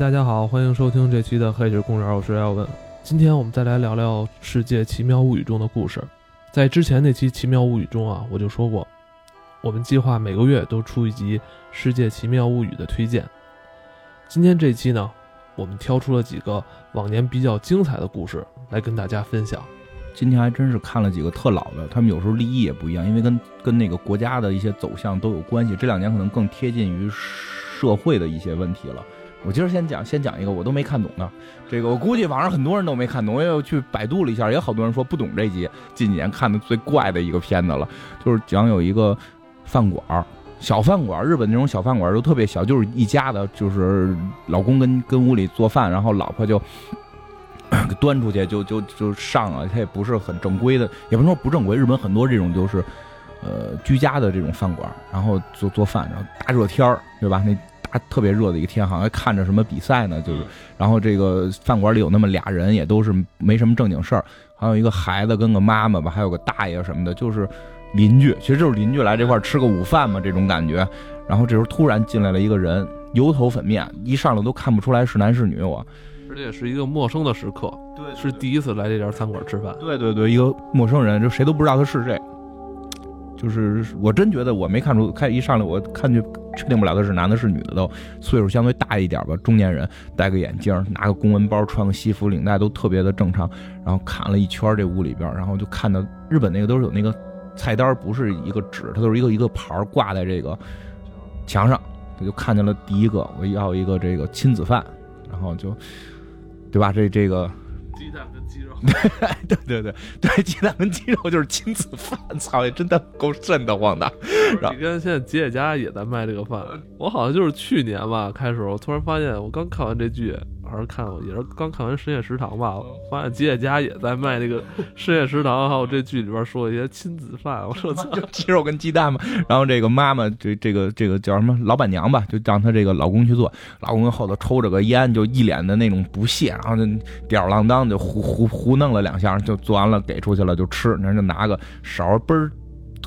大家好，欢迎收听这期的《黑水公园》，我是耀文。今天我们再来聊聊《世界奇妙物语》中的故事。在之前那期《奇妙物语》中啊，我就说过，我们计划每个月都出一集《世界奇妙物语》的推荐。今天这期呢，我们挑出了几个往年比较精彩的故事来跟大家分享。今天还真是看了几个特老的，他们有时候立意也不一样，因为跟跟那个国家的一些走向都有关系。这两年可能更贴近于社会的一些问题了。我今儿先讲，先讲一个我都没看懂的，这个我估计网上很多人都没看懂，我也去百度了一下，也好多人说不懂这集。近几年看的最怪的一个片子了，就是讲有一个饭馆，小饭馆，日本那种小饭馆都特别小，就是一家的，就是老公跟跟屋里做饭，然后老婆就端出去就就就上了，他也不是很正规的，也不能说不正规。日本很多这种就是呃居家的这种饭馆，然后做做饭，然后大热天儿，对吧？那特别热的一个天，好像还看着什么比赛呢，就是，然后这个饭馆里有那么俩人，也都是没什么正经事儿，还有一个孩子跟个妈妈吧，还有个大爷什么的，就是邻居，其实就是邻居来这块儿吃个午饭嘛，这种感觉。然后这时候突然进来了一个人，油头粉面，一上来都看不出来是男是女，我。而且是一个陌生的时刻，对是第一次来这家餐馆吃饭。对对对，一个陌生人，就谁都不知道他是谁。就是我真觉得我没看出，看一上来我看就确定不了他是男的是女的都，岁数相对大一点吧，中年人，戴个眼镜，拿个公文包，穿个西服，领带都特别的正常。然后看了一圈这屋里边，然后就看到日本那个都是有那个菜单，不是一个纸，它都是一个一个牌挂在这个墙上。他就看见了第一个，我要一个这个亲子饭，然后就，对吧？这这个。鸡蛋跟鸡肉，对对对对，鸡蛋跟鸡肉就是亲子饭，操，也真的够瘆得慌的。你看现在吉野家也在卖这个饭，我好像就是去年吧，开始我突然发现，我刚看完这剧。还是看也是刚看完《深夜食堂》吧，发现吉野家也在卖那个《深夜食堂》，还有这剧里边说一些亲子饭。我说操，鸡肉跟鸡蛋嘛。然后这个妈妈，这这个这个叫什么老板娘吧，就让她这个老公去做。老公后头抽着个烟，就一脸的那种不屑，然后就吊儿郎当就胡胡胡弄了两下，就做完了给出去了就吃。然后就拿个勺嘣儿。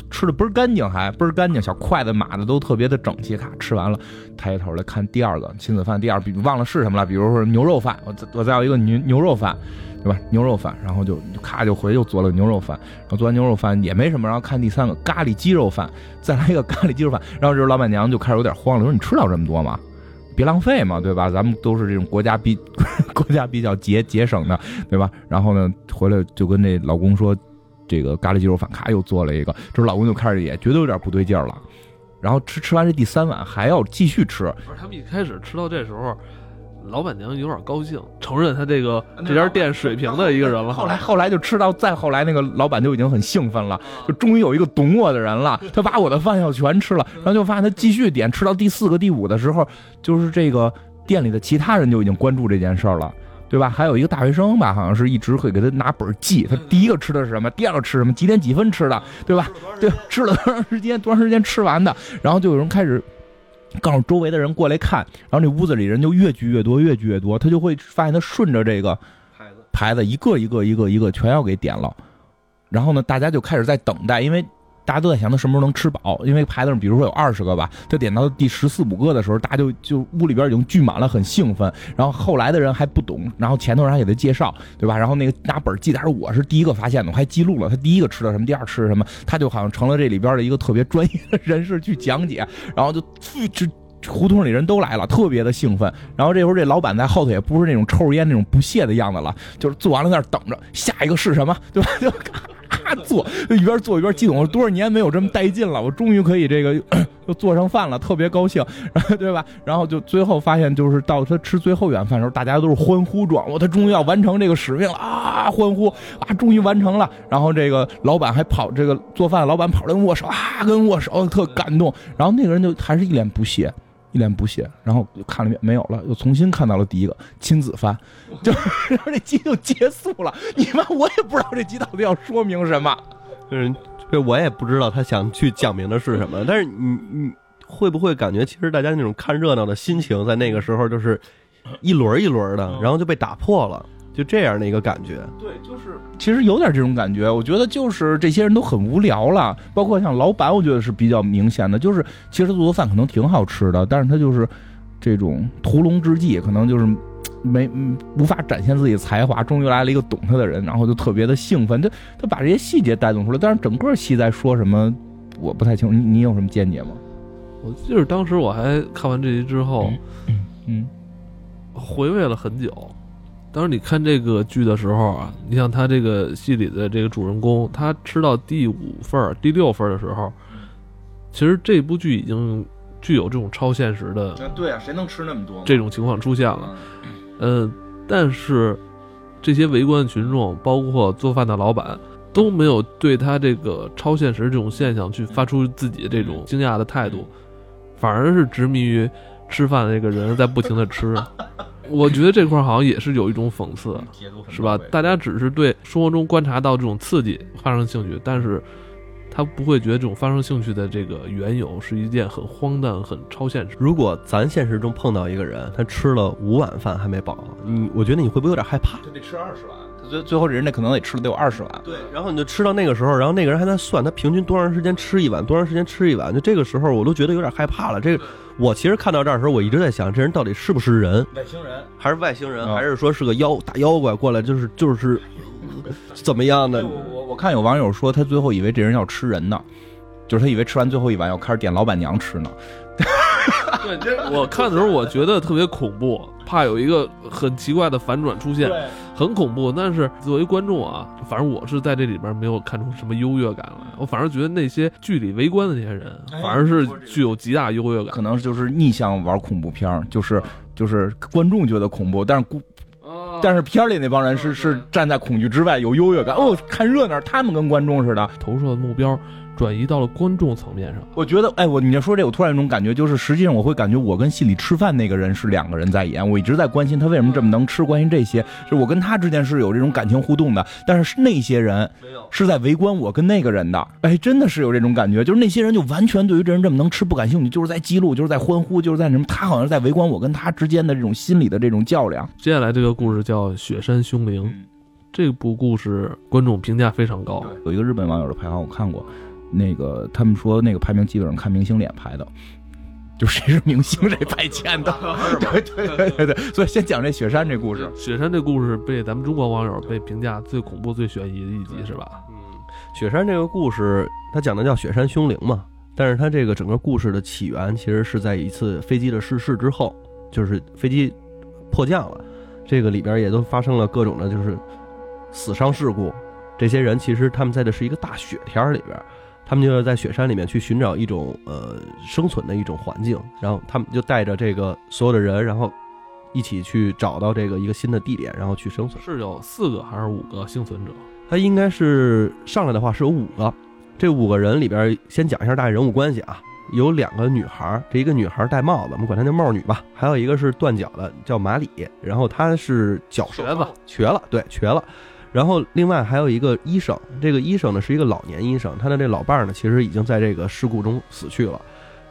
吃的倍儿干净，还倍儿干净，小筷子码的都特别的整齐。咔，吃完了，抬起头来看第二个亲子饭，第二比忘了是什么了，比如说牛肉饭，我我再要一个牛牛肉饭，对吧？牛肉饭，然后就咔就回又做了牛肉饭，然后做完牛肉饭也没什么，然后看第三个咖喱鸡肉饭，再来一个咖喱鸡肉饭，然后这时候老板娘就开始有点慌了，说你吃了这么多吗？别浪费嘛，对吧？咱们都是这种国家比国家比较节节省的，对吧？然后呢，回来就跟那老公说。这个咖喱鸡肉饭，咔又做了一个，这老公就开始也觉得有点不对劲儿了，然后吃吃完这第三碗还要继续吃。不是他们一开始吃到这时候，老板娘有点高兴，承认他这个这家店水平的一个人了。后来后来就吃到再后来，那个老板就已经很兴奋了，就终于有一个懂我的人了，他把我的饭要全吃了，然后就发现他继续点，吃到第四个第五的时候，就是这个店里的其他人就已经关注这件事儿了。对吧？还有一个大学生吧，好像是一直会给他拿本记，他第一个吃的是什么，第二个吃什么，几点几分吃的，对吧？对，吃了多长时间，多长时间吃完的，然后就有人开始告诉周围的人过来看，然后那屋子里人就越聚越多，越聚越多，他就会发现他顺着这个牌子，牌子一个一个一个一个全要给点了，然后呢，大家就开始在等待，因为。大家都在想他什么时候能吃饱，因为牌子上比如说有二十个吧，他点到第十四五个的时候，大家就就屋里边已经聚满了，很兴奋。然后后来的人还不懂，然后前头人还给他介绍，对吧？然后那个拿本记的，还是我是第一个发现的，我还记录了他第一个吃的什么，第二吃的什么，他就好像成了这里边的一个特别专业的人士去讲解，然后就这胡同里人都来了，特别的兴奋。然后这会儿这老板在后头也不是那种抽着烟那种不屑的样子了，就是做完了在那等着下一个是什么，对吧？就。做一边做一边激动，多少年没有这么带劲了，我终于可以这个又做上饭了，特别高兴，然 后对吧？然后就最后发现，就是到他吃最后一碗饭的时候，大家都是欢呼状，我，他终于要完成这个使命了啊！欢呼啊，终于完成了。然后这个老板还跑，这个做饭老板跑来握手啊，跟握手，特感动。然后那个人就还是一脸不屑。一脸不屑，然后看了一遍没有了，又重新看到了第一个亲子番，就然后这集就结束了。你妈，我也不知道这集到底要说明什么，嗯，这我也不知道他想去讲明的是什么。但是你你会不会感觉，其实大家那种看热闹的心情，在那个时候就是一轮一轮的，然后就被打破了。就这样的一个感觉，对，就是其实有点这种感觉。我觉得就是这些人都很无聊了，包括像老板，我觉得是比较明显的。就是其实做的饭可能挺好吃的，但是他就是这种屠龙之际，可能就是没嗯无法展现自己才华，终于来了一个懂他的人，然后就特别的兴奋。他他把这些细节带动出来，但是整个戏在说什么，我不太清楚。你你有什么见解吗？我记得当时我还看完这集之后，嗯回味了很久。当时你看这个剧的时候啊，你像他这个戏里的这个主人公，他吃到第五份儿、第六份儿的时候，其实这部剧已经具有这种超现实的对啊，谁能吃那么多这种情况出现了。嗯，但是这些围观群众，包括做饭的老板，都没有对他这个超现实这种现象去发出自己这种惊讶的态度，反而是执迷于吃饭的这个人在不停的吃。我觉得这块儿好像也是有一种讽刺，是吧？大家只是对生活中观察到这种刺激发生兴趣，但是他不会觉得这种发生兴趣的这个缘由是一件很荒诞、很超现实。如果咱现实中碰到一个人，他吃了五碗饭还没饱，你我觉得你会不会有点害怕？他得吃二十碗，他最最后这人家可能得吃了得有二十碗。对，然后你就吃到那个时候，然后那个人还在算他平均多长时间吃一碗，多长时间吃一碗，就这个时候我都觉得有点害怕了。这个我其实看到这儿的时候，我一直在想，这人到底是不是人，外星人，还是外星人，啊。还是说是个妖大妖怪过来，就是就是怎么样的？我？我我看有网友说，他最后以为这人要吃人呢，就是他以为吃完最后一碗要开始点老板娘吃呢。对，这我看的时候我觉得特别恐怖，怕有一个很奇怪的反转出现，很恐怖。但是作为观众啊，反正我是在这里边没有看出什么优越感来，我反而觉得那些剧里围观的那些人，反而是具有极大优越感。可能就是逆向玩恐怖片儿，就是就是观众觉得恐怖，但是故但是片里那帮人是是站在恐惧之外，有优越感。哦，看热闹，他们跟观众似的。投射的目标转移到了观众层面上。我觉得，哎，我你要说这，我突然有一种感觉，就是实际上我会感觉我跟戏里吃饭那个人是两个人在演。我一直在关心他为什么这么能吃，关心这些，就是我跟他之间是有这种感情互动的。但是那些人是在围观我跟那个人的，哎，真的是有这种感觉，就是那些人就完全对于这人这么能吃不感兴趣，就是在记录，就是在欢呼，就是在什么，他好像是在围观我跟他之间的这种心理的这种较量。接下来这个故事叫《雪山凶灵》，这部故事观众评价非常高。有一个日本网友的排行我看过，那个他们说那个排名基本上看明星脸排的，就谁是明星谁排前的。对对对对对，所以先讲这雪山这故事。雪山这故事被咱们中国网友被评价最恐怖、最悬疑的一集，是吧？嗯，雪山这个故事，它讲的叫雪山凶灵嘛，但是它这个整个故事的起源其实是在一次飞机的失事之后，就是飞机迫降了，这个里边也都发生了各种的，就是死伤事故。这些人其实他们在的是一个大雪天里边，他们就要在雪山里面去寻找一种呃生存的一种环境，然后他们就带着这个所有的人，然后一起去找到这个一个新的地点，然后去生存。是有四个还是五个幸存者？他应该是上来的话是有五个，这五个人里边先讲一下大概人物关系啊。有两个女孩儿，这一个女孩儿戴帽子，我们管她叫帽女吧。还有一个是断脚的，叫马里，然后她是脚瘸子，瘸了，对，瘸了。然后另外还有一个医生，这个医生呢是一个老年医生，他的这老伴儿呢其实已经在这个事故中死去了。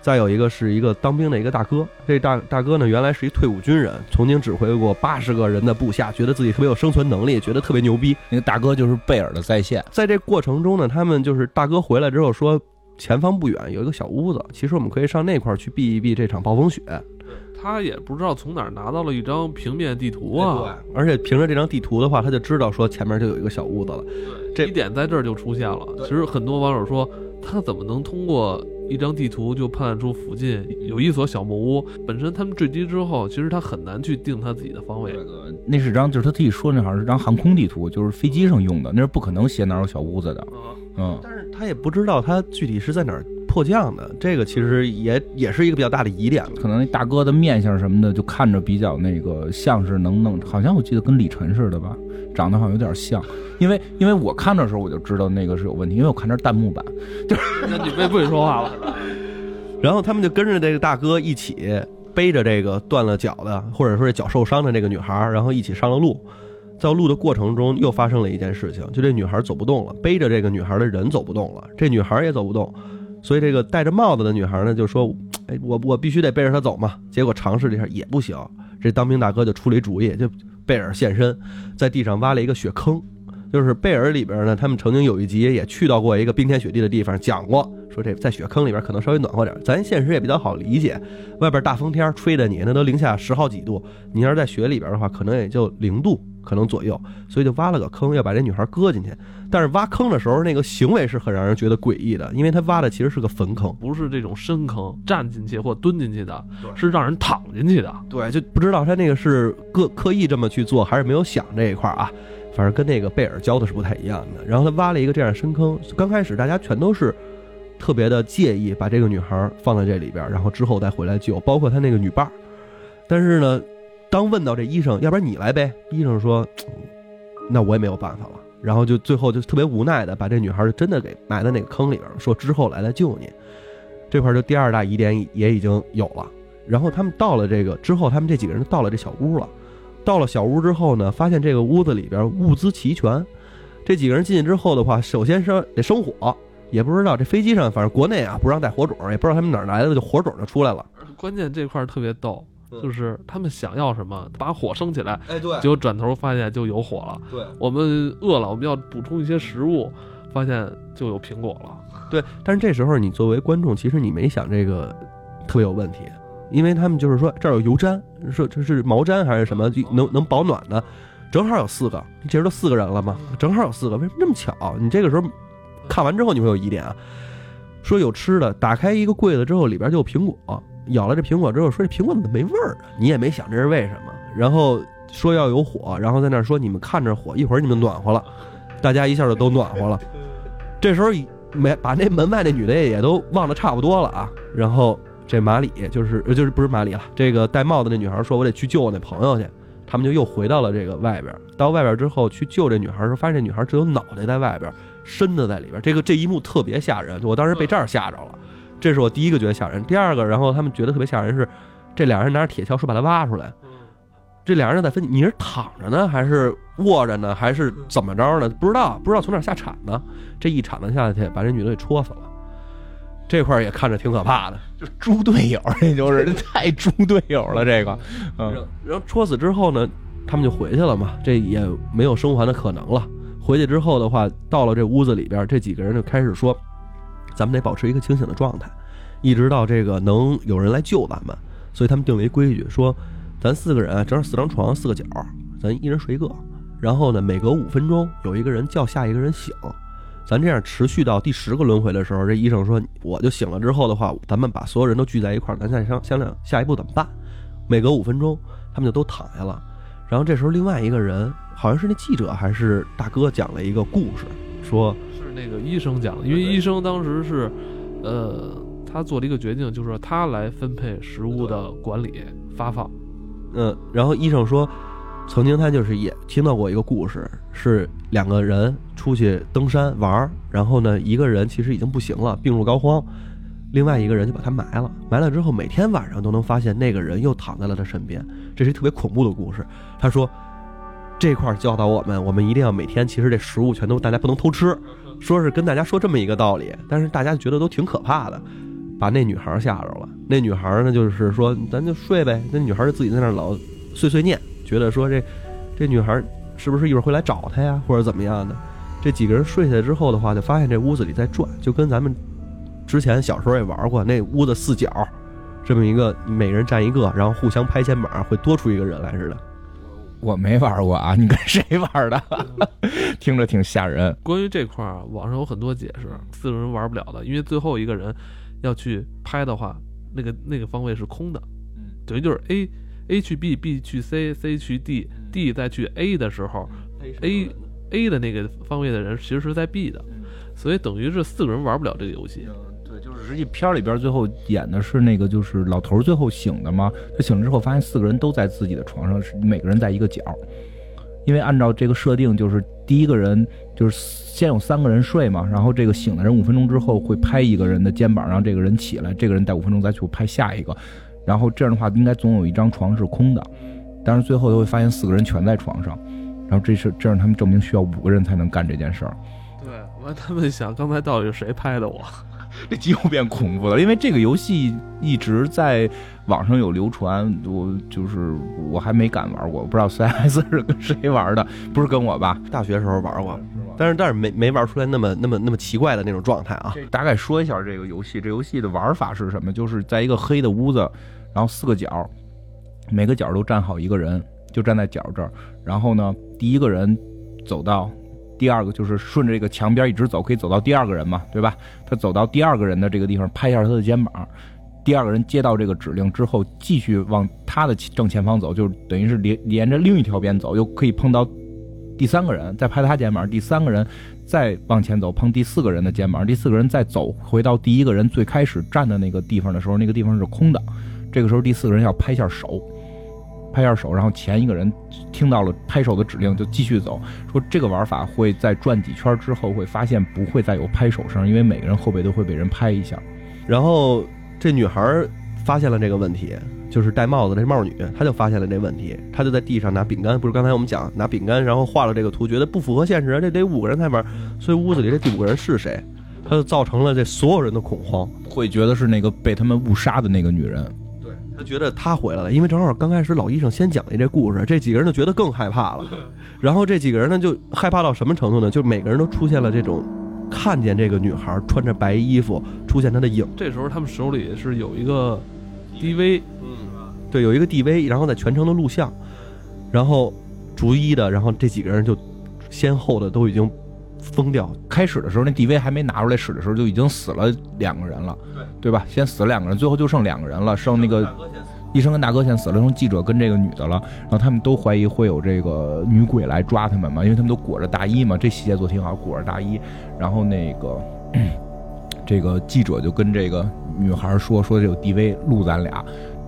再有一个是一个当兵的一个大哥，这大大哥呢原来是一退伍军人，曾经指挥过八十个人的部下，觉得自己特别有生存能力，觉得特别牛逼。那个大哥就是贝尔的在线，在这过程中呢，他们就是大哥回来之后说，前方不远有一个小屋子，其实我们可以上那块儿去避一避这场暴风雪。他也不知道从哪儿拿到了一张平面地图啊，而且凭着这张地图的话，他就知道说前面就有一个小屋子了。这一点在这儿就出现了。其实很多网友说，他怎么能通过一张地图就判断出附近有一所小木屋？本身他们坠机之后，其实他很难去定他自己的方位。那是张就是他自己说那好像是张航空地图，就是飞机上用的，那是不可能写哪有小屋子的。嗯，但是他也不知道他具体是在哪儿迫降的，这个其实也也是一个比较大的疑点了。可能那大哥的面相什么的，就看着比较那个像是能弄，好像我记得跟李晨似的吧，长得好像有点像。因为因为我看的时候我就知道那个是有问题，因为我看这是弹幕版，就是那你别不许说话了。然后他们就跟着这个大哥一起背着这个断了脚的，或者说是脚受伤的这个女孩，然后一起上了路。在路的过程中，又发生了一件事情，就这女孩走不动了，背着这个女孩的人走不动了，这女孩也走不动，所以这个戴着帽子的女孩呢就说：“哎，我我必须得背着她走嘛。”结果尝试了一下也不行，这当兵大哥就出了一主意，就贝尔现身，在地上挖了一个雪坑，就是贝尔里边呢，他们曾经有一集也去到过一个冰天雪地的地方，讲过说这在雪坑里边可能稍微暖和点。咱现实也比较好理解，外边大风天吹的你，那都零下十好几度，你要是在雪里边的话，可能也就零度可能左右，所以就挖了个坑，要把这女孩搁进去。但是挖坑的时候，那个行为是很让人觉得诡异的，因为他挖的其实是个坟坑，不是这种深坑，站进去或蹲进去的，是让人躺进去的。对，就不知道他那个是刻刻意这么去做，还是没有想这一块儿啊。反正跟那个贝尔教的是不太一样的。然后他挖了一个这样深坑，刚开始大家全都是特别的介意把这个女孩放在这里边，然后之后再回来救，包括他那个女伴儿。但是呢，当问到这医生，要不然你来呗？医生说，那我也没有办法了。然后就最后就特别无奈的把这女孩就真的给埋在那个坑里边了，说之后来来救你。这块就第二大疑点也已经有了。然后他们到了这个之后，他们这几个人就到了这小屋了。到了小屋之后呢，发现这个屋子里边物资齐全。这几个人进去之后的话，首先是得生火，也不知道这飞机上，反正国内啊不让带火种，也不知道他们哪来的，就火种就出来了。关键这块特别逗，就是他们想要什么，把火升起来，哎，对。结果转头发现就有火了。对。我们饿了，我们要补充一些食物，发现就有苹果了。对，但是这时候你作为观众，其实你没想这个特别有问题，因为他们就是说这儿有油毡，说这是毛毡还是什么能能保暖的，正好有四个，这时都四个人了嘛，正好有四个，为什么这么巧？你这个时候看完之后你会有疑点啊，说有吃的，打开一个柜子之后里边就有苹果，咬了这苹果之后说这苹果怎么没味儿啊？你也没想这是为什么，然后说要有火，然后在那儿说你们看着火，一会儿你们暖和了，大家一下就都暖和了。这时候没把那门外那女的也都忘得差不多了啊。然后这马里就是呃就是不是马里了，这个戴帽子那女孩说：“我得去救我那朋友去。”他们就又回到了这个外边。到外边之后去救这女孩的时候，发现这女孩只有脑袋在外边，身子在里边。这个这一幕特别吓人，我当时被这儿吓着了。这是我第一个觉得吓人。第二个，然后他们觉得特别吓人是，这俩人拿着铁锹说把他挖出来。这俩人在分，你是躺着呢，还是卧着呢，还是怎么着呢？不知道，不知道从哪下铲呢。这一铲子下去，把这女的给戳死了。这块儿也看着挺可怕的。就猪队友，这就是这 太猪队友了，这个，嗯，然后戳死之后呢，他们就回去了嘛，这也没有生还的可能了。回去之后的话，到了这屋子里边，这几个人就开始说，咱们得保持一个清醒的状态，一直到这个能有人来救咱们。所以他们定了一规矩，说咱四个人，正好四张床，四个角，咱一人睡一个。然后呢，每隔五分钟有一个人叫下一个人醒，咱这样持续到第十个轮回的时候，这医生说我就醒了之后的话，咱们把所有人都聚在一块儿，咱再商商量下一步怎么办。每隔五分钟，他们就都躺下了。然后这时候，另外一个人好像是那记者还是大哥讲了一个故事，说那个医生讲的，因为医生当时是，呃，他做了一个决定，就是说他来分配食物的管理发放。嗯，然后医生说，曾经他就是也听到过一个故事，是两个人出去登山玩儿，然后呢，一个人其实已经不行了，病入膏肓，另外一个人就把他埋了，埋了之后，每天晚上都能发现那个人又躺在了他身边，这是一特别恐怖的故事。他说，这块儿教导我们，我们一定要每天，其实这食物全都大家不能偷吃，说是跟大家说这么一个道理，但是大家觉得都挺可怕的。把那女孩吓着了。那女孩呢，就是说咱就睡呗。那女孩就自己在那老碎碎念，觉得说这这女孩是不是一会儿会来找她呀，或者怎么样的。这几个人睡下来之后的话，就发现这屋子里在转，就跟咱们之前小时候也玩过，那屋子四角这么一个，每人站一个，然后互相拍肩膀，会多出一个人来似的。我没玩过啊，你跟谁玩的？听着挺吓人。关于这块儿啊，网上有很多解释，四个人玩不了的，因为最后一个人要去拍的话，那个那个方位是空的，等于就是 A A 去 B，B 去 C，C 去 D，D 再去 A 的时候，A A 的那个方位的人其实是在 B 的，所以等于是四个人玩不了这个游戏。实际片儿里边最后演的是那个，就是老头儿最后醒的嘛。他醒了之后，发现四个人都在自己的床上，是每个人在一个角。因为按照这个设定，就是第一个人就是先有三个人睡嘛，然后这个醒的人五分钟之后会拍一个人的肩膀，让这个人起来，这个人待五分钟再去拍下一个，然后这样的话应该总有一张床是空的，但是最后又会发现四个人全在床上，然后这是这让他们证明需要五个人才能干这件事儿。对，完他们想刚才到底是谁拍的我？这集又变恐怖了，因为这个游戏一直在网上有流传，我就是我还没敢玩过，我不知道 CS 是跟谁玩的，不是跟我吧？大学时候玩过，但是但是没没玩出来那么那么那么奇怪的那种状态啊。大概说一下这个游戏，这游戏的玩法是什么？就是在一个黑的屋子，然后四个角，每个角都站好一个人，就站在角这儿，然后呢，第一个人走到。第二个就是顺着这个墙边一直走，可以走到第二个人嘛，对吧？他走到第二个人的这个地方，拍一下他的肩膀。第二个人接到这个指令之后，继续往他的正前方走，就等于是连连着另一条边走，又可以碰到第三个人，再拍他肩膀。第三个人再往前走，碰第四个人的肩膀。第四个人再走回到第一个人最开始站的那个地方的时候，那个地方是空的。这个时候第四个人要拍一下手。拍下手，然后前一个人听到了拍手的指令，就继续走。说这个玩法会在转几圈之后，会发现不会再有拍手声，因为每个人后背都会被人拍一下。然后这女孩发现了这个问题，就是戴帽子这帽女，她就发现了这问题，她就在地上拿饼干，不是刚才我们讲拿饼干，然后画了这个图，觉得不符合现实，这得五个人才玩，所以屋子里这第五个人是谁？她就造成了这所有人的恐慌，会觉得是那个被他们误杀的那个女人。他觉得他回来了，因为正好刚开始老医生先讲的这故事，这几个人就觉得更害怕了。然后这几个人呢，就害怕到什么程度呢？就每个人都出现了这种看见这个女孩穿着白衣服出现她的影。这时候他们手里是有一个 DV，嗯，对，有一个 DV，然后在全程的录像，然后逐一的，然后这几个人就先后的都已经。疯掉！开始的时候，那 DV 还没拿出来使的时候，就已经死了两个人了，对对吧？先死了两个人，最后就剩两个人了，剩那个医生跟大哥先死了，剩记者跟这个女的了。然后他们都怀疑会有这个女鬼来抓他们嘛，因为他们都裹着大衣嘛，这细节做挺好，裹着大衣。然后那个 这个记者就跟这个女孩说：“说这有 DV 录咱俩，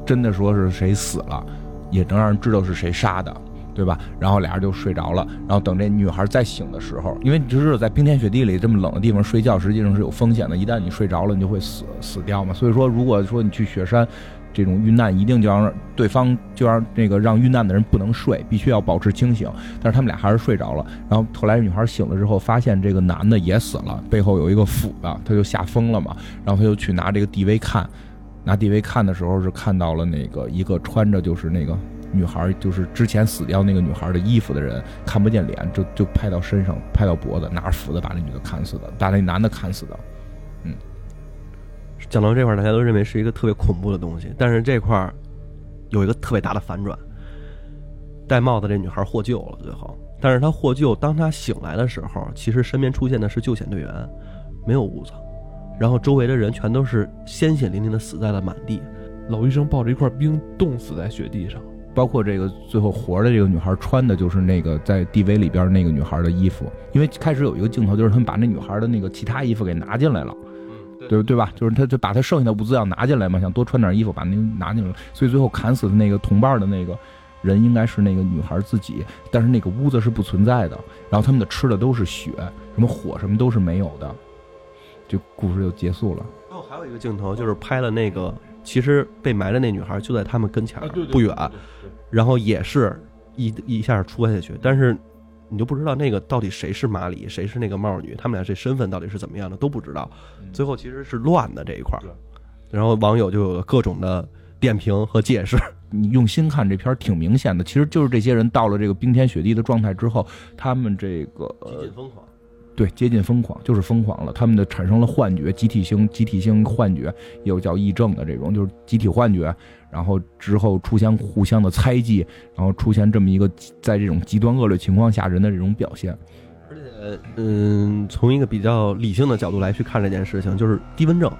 真的说是谁死了，也能让人知道是谁杀的。”对吧？然后俩人就睡着了。然后等这女孩再醒的时候，因为你知道在冰天雪地里这么冷的地方睡觉，实际上是有风险的。一旦你睡着了，你就会死死掉嘛。所以说，如果说你去雪山，这种遇难一定就让对方就让那个让遇难的人不能睡，必须要保持清醒。但是他们俩还是睡着了。然后后来女孩醒了之后，发现这个男的也死了，背后有一个斧子，他就吓疯了嘛。然后他就去拿这个 DV 看，拿 DV 看的时候是看到了那个一个穿着就是那个。女孩就是之前死掉那个女孩的衣服的人，看不见脸，就就拍到身上，拍到脖子，拿着斧子把那女的砍死的，把那男的砍死的。嗯，讲到这块，大家都认为是一个特别恐怖的东西，但是这块有一个特别大的反转，戴帽子这女孩获救了，最后，但是她获救，当她醒来的时候，其实身边出现的是救险队员，没有屋子，然后周围的人全都是鲜血淋淋的死在了满地，老医生抱着一块冰冻死在雪地上。包括这个最后活的这个女孩穿的就是那个在 DV 里边那个女孩的衣服，因为开始有一个镜头就是他们把那女孩的那个其他衣服给拿进来了，对对吧？就是他就把他剩下的物资要拿进来嘛，想多穿点衣服把那拿进来，所以最后砍死的那个同伴的那个人应该是那个女孩自己，但是那个屋子是不存在的，然后他们的吃的都是血，什么火什么都是没有的，这故事就结束了。最后还有一个镜头就是拍了那个。其实被埋的那女孩就在他们跟前不远，然后也是一一下戳下去，但是你就不知道那个到底谁是马里，谁是那个帽女，他们俩这身份到底是怎么样的都不知道。最后其实是乱的这一块儿，然后网友就有各种的点评和解释。你用心看这片挺明显的，其实就是这些人到了这个冰天雪地的状态之后，他们这个极尽疯狂。对，接近疯狂就是疯狂了。他们的产生了幻觉，集体性集体性幻觉，有叫癔症的这种，就是集体幻觉。然后之后出现互相的猜忌，然后出现这么一个在这种极端恶劣情况下人的这种表现。而且，嗯，从一个比较理性的角度来去看这件事情，就是低温症。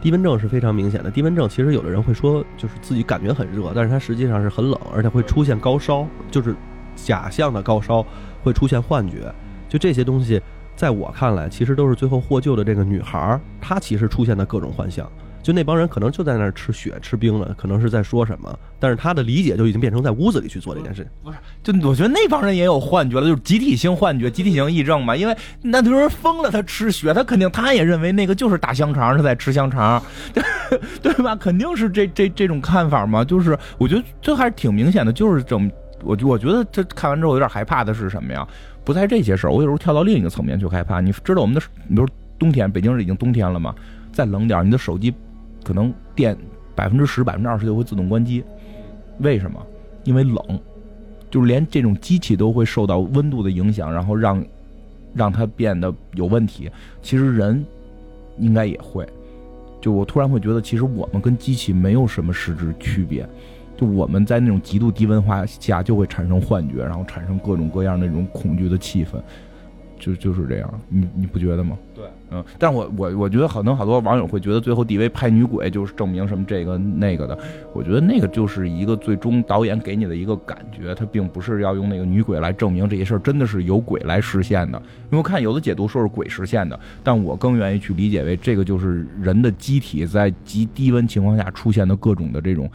低温症是非常明显的。低温症其实有的人会说，就是自己感觉很热，但是它实际上是很冷，而且会出现高烧，就是假象的高烧，会出现幻觉。就这些东西。在我看来，其实都是最后获救的这个女孩，她其实出现的各种幻象。就那帮人可能就在那儿吃雪吃冰了，可能是在说什么，但是她的理解就已经变成在屋子里去做这件事情。不是，就我觉得那帮人也有幻觉了，就是集体性幻觉、集体性癔症嘛。因为那多人疯了，他吃雪，他肯定他也认为那个就是大香肠，他在吃香肠，对吧？肯定是这这这种看法嘛。就是我觉得这还是挺明显的，就是整。我我觉得这看完之后有点害怕的是什么呀？不在这些事儿，我有时候跳到另一个层面去害怕。你知道我们的，比如冬天，北京是已经冬天了嘛？再冷点儿，你的手机可能电百分之十、百分之二十就会自动关机。为什么？因为冷，就是连这种机器都会受到温度的影响，然后让让它变得有问题。其实人应该也会。就我突然会觉得，其实我们跟机器没有什么实质区别。就我们在那种极度低温化下，就会产生幻觉，然后产生各种各样那种恐惧的气氛，就就是这样。你你不觉得吗？对，嗯。但我我我觉得可能好多网友会觉得，最后 DV 拍女鬼就是证明什么这个那个的。我觉得那个就是一个最终导演给你的一个感觉，他并不是要用那个女鬼来证明这些事儿真的是由鬼来实现的。因为我看有的解读说是鬼实现的，但我更愿意去理解为这个就是人的机体在极低温情况下出现的各种的这种。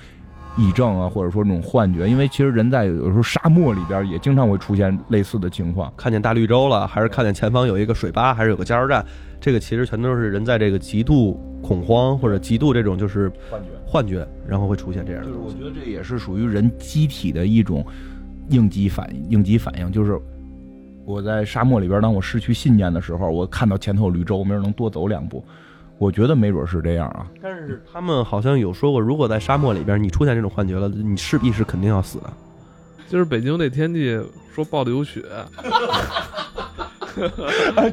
癔症啊，或者说那种幻觉，因为其实人在有时候沙漠里边也经常会出现类似的情况，看见大绿洲了，还是看见前方有一个水坝，还是有个加油站，这个其实全都是人在这个极度恐慌或者极度这种就是幻觉，幻觉，然后会出现这样的。就是我觉得这也是属于人机体的一种应激反应，应激反应就是我在沙漠里边，当我失去信念的时候，我看到前头有绿洲，没准能多走两步。我觉得没准是这样啊，但是他们好像有说过，如果在沙漠里边你出现这种幻觉了，你势必是肯定要死的。就是北京这天气说报的有雪，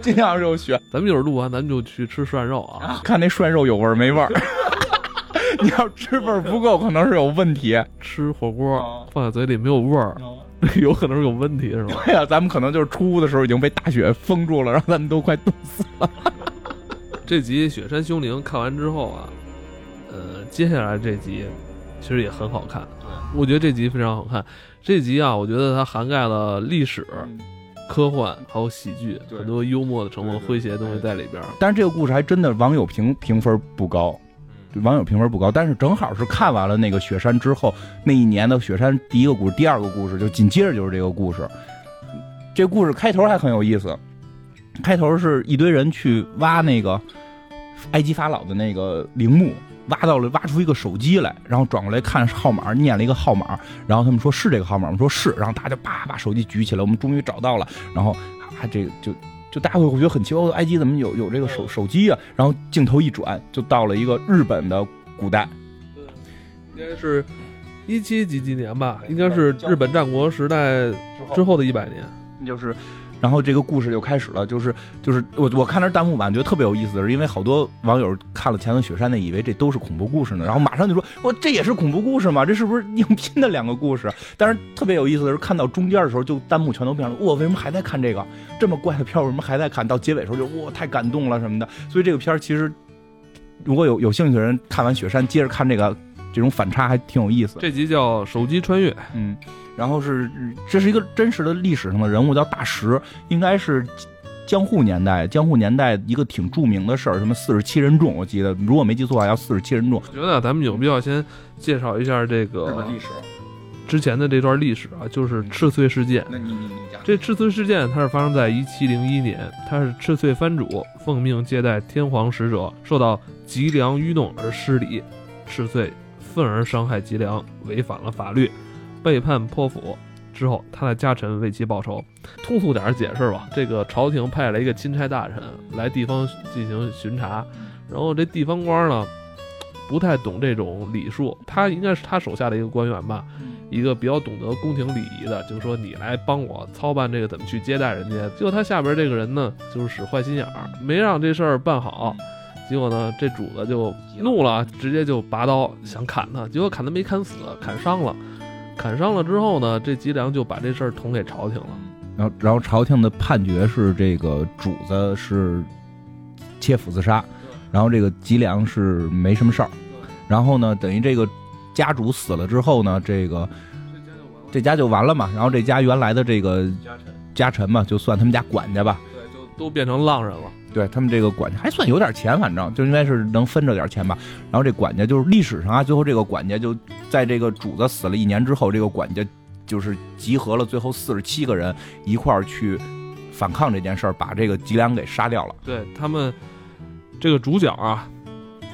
今天要是有雪，咱们一会儿录完，咱们就去吃涮肉啊，看那涮肉有味儿没味儿。你要吃味儿不够，可能是有问题。吃火锅放在嘴里没有味儿，有可能是有问题，是吧？对呀，咱们可能就是出屋的时候已经被大雪封住了，然后咱们都快冻死了。这集《雪山凶灵》看完之后啊，呃，接下来这集其实也很好看。我觉得这集非常好看。这集啊，我觉得它涵盖了历史、科幻还有喜剧，很多幽默的成分、诙谐的东西在里边。但是这个故事还真的网友评评分不高，网友评分不高。但是正好是看完了那个雪山之后，那一年的雪山第一个故事、第二个故事，就紧接着就是这个故事。这故事开头还很有意思，开头是一堆人去挖那个。埃及法老的那个陵墓，挖到了，挖出一个手机来，然后转过来看号码，念了一个号码，然后他们说是这个号码，我们说是，然后大家就叭把手机举起来，我们终于找到了，然后啊这个就就大家会会觉得很奇怪，埃及怎么有有这个手手机啊？然后镜头一转，就到了一个日本的古代，应该是一七几几年吧，应该是日本战国时代之后的一百年，就是。然后这个故事就开始了，就是就是我我看那弹幕版觉得特别有意思的是，因为好多网友看了《前头雪山》的，以为这都是恐怖故事呢，然后马上就说：“我这也是恐怖故事吗？这是不是硬拼的两个故事？”但是特别有意思的是，看到中间的时候，就弹幕全都变了：“我为什么还在看这个这么怪的片？为什么还在看到结尾时候就哇太感动了什么的？”所以这个片其实如果有有兴趣的人看完《雪山》，接着看这个，这种反差还挺有意思。这集叫《手机穿越》，嗯。然后是，这是一个真实的历史上的人物，叫大石，应该是江户年代，江户年代一个挺著名的事儿，什么四十七人众，我记得，如果没记错的话，要四十七人众。我觉得咱们有必要先介绍一下这个历史之前的这段历史啊，就是赤穗事件。那你你你讲，这赤穗事件它是发生在一七零一年，它是赤穗藩主奉命接待天皇使者，受到吉良愚弄而失礼，赤穗愤而伤害吉良，违反了法律。背叛泼妇之后，他的家臣为其报仇。通俗点解释吧，这个朝廷派了一个钦差大臣来地方进行巡查，然后这地方官呢，不太懂这种礼数，他应该是他手下的一个官员吧，一个比较懂得宫廷礼仪的，就是说你来帮我操办这个怎么去接待人家。结果他下边这个人呢，就是使坏心眼儿，没让这事儿办好。结果呢，这主子就怒了，直接就拔刀想砍他，结果砍他没砍死，砍伤了。砍伤了之后呢，这吉良就把这事儿捅给朝廷了。然后，然后朝廷的判决是这个主子是切腹自杀，然后这个吉良是没什么事儿。然后呢，等于这个家主死了之后呢，这个这家就完了嘛。然后这家原来的这个家臣家臣嘛，就算他们家管家吧，对，就都变成浪人了。对他们这个管家还算有点钱，反正就应该是能分着点钱吧。然后这管家就是历史上啊，最后这个管家就在这个主子死了一年之后，这个管家就是集合了最后四十七个人一块儿去反抗这件事儿，把这个吉良给杀掉了。对他们这个主角啊，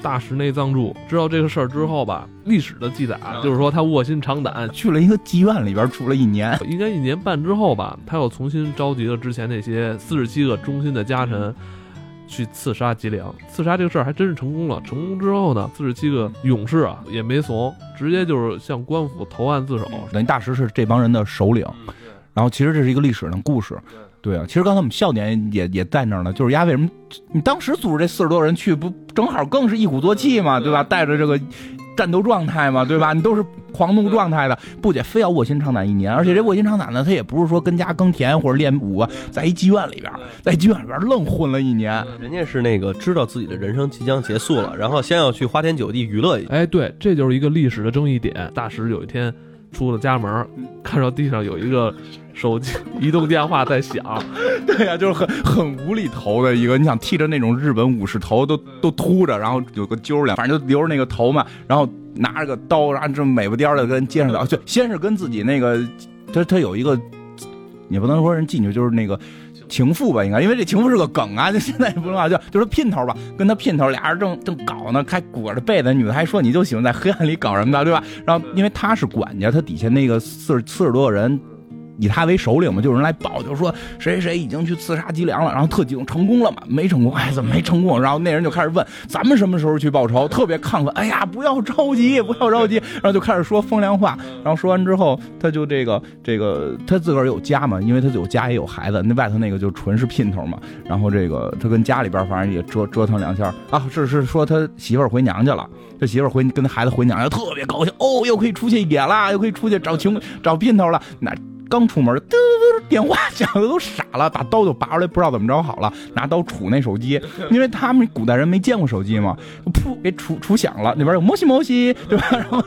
大石内藏助知道这个事儿之后吧，历史的记载就是说他卧薪尝胆去了一个妓院里边住了一年，应该一年半之后吧，他又重新召集了之前那些四十七个忠心的家臣。去刺杀吉良。刺杀这个事儿还真是成功了。成功之后呢，四十七个勇士啊也没怂，直接就是向官府投案自首。等于大石是这帮人的首领，然后其实这是一个历史的故事。对啊，其实刚才我们笑点也也在那儿呢，就是丫为什么你当时组织这四十多人去，不正好更是一鼓作气嘛，对吧？带着这个战斗状态嘛，对吧？你都是狂怒状态的，不仅非要卧薪尝胆一年。而且这卧薪尝胆呢，他也不是说跟家耕田或者练武啊，在一妓院里边，在妓院里边愣混了一年。人家是那个知道自己的人生即将结束了，然后先要去花天酒地娱乐一下。哎，对，这就是一个历史的争议点。大石有一天出了家门，看到地上有一个。手机移动电话在响，对呀，就是很很无厘头的一个。你想剃着那种日本武士头，都都秃着，然后有个揪儿，反正就留着那个头嘛。然后拿着个刀，然后这么美不颠的跟街上聊。就先是跟自己那个，他他有一个，也不能说人进去，就是那个情妇吧，应该，因为这情妇是个梗啊，就 现在不能叫，就就是姘头吧，跟他姘头俩人正正搞呢，还裹着被子，女的还说你就喜欢在黑暗里搞什么的，对吧？然后因为他是管家，他底下那个四十四十多个人。以他为首领嘛，就有人来报，就说谁谁已经去刺杀吉良了，然后特警成功了嘛？没成功，哎，怎么没成功？然后那人就开始问咱们什么时候去报仇，特别亢奋。哎呀，不要着急，不要着急。然后就开始说风凉话。然后说完之后，他就这个这个，他自个儿有家嘛，因为他有家也有孩子，那外头那个就纯是姘头嘛。然后这个他跟家里边反正也折折腾两下啊，是是说他媳妇儿回娘家了，这媳妇儿回跟他孩子回娘家，特别高兴哦，又可以出去野了，又可以出去找情找姘头了，那。刚出门，嘟嘟电话响的都傻了，把刀就拔出来，不知道怎么着好了，拿刀杵那手机，因为他们古代人没见过手机嘛，噗给杵杵响了，那边有摩西摩西，对吧？然后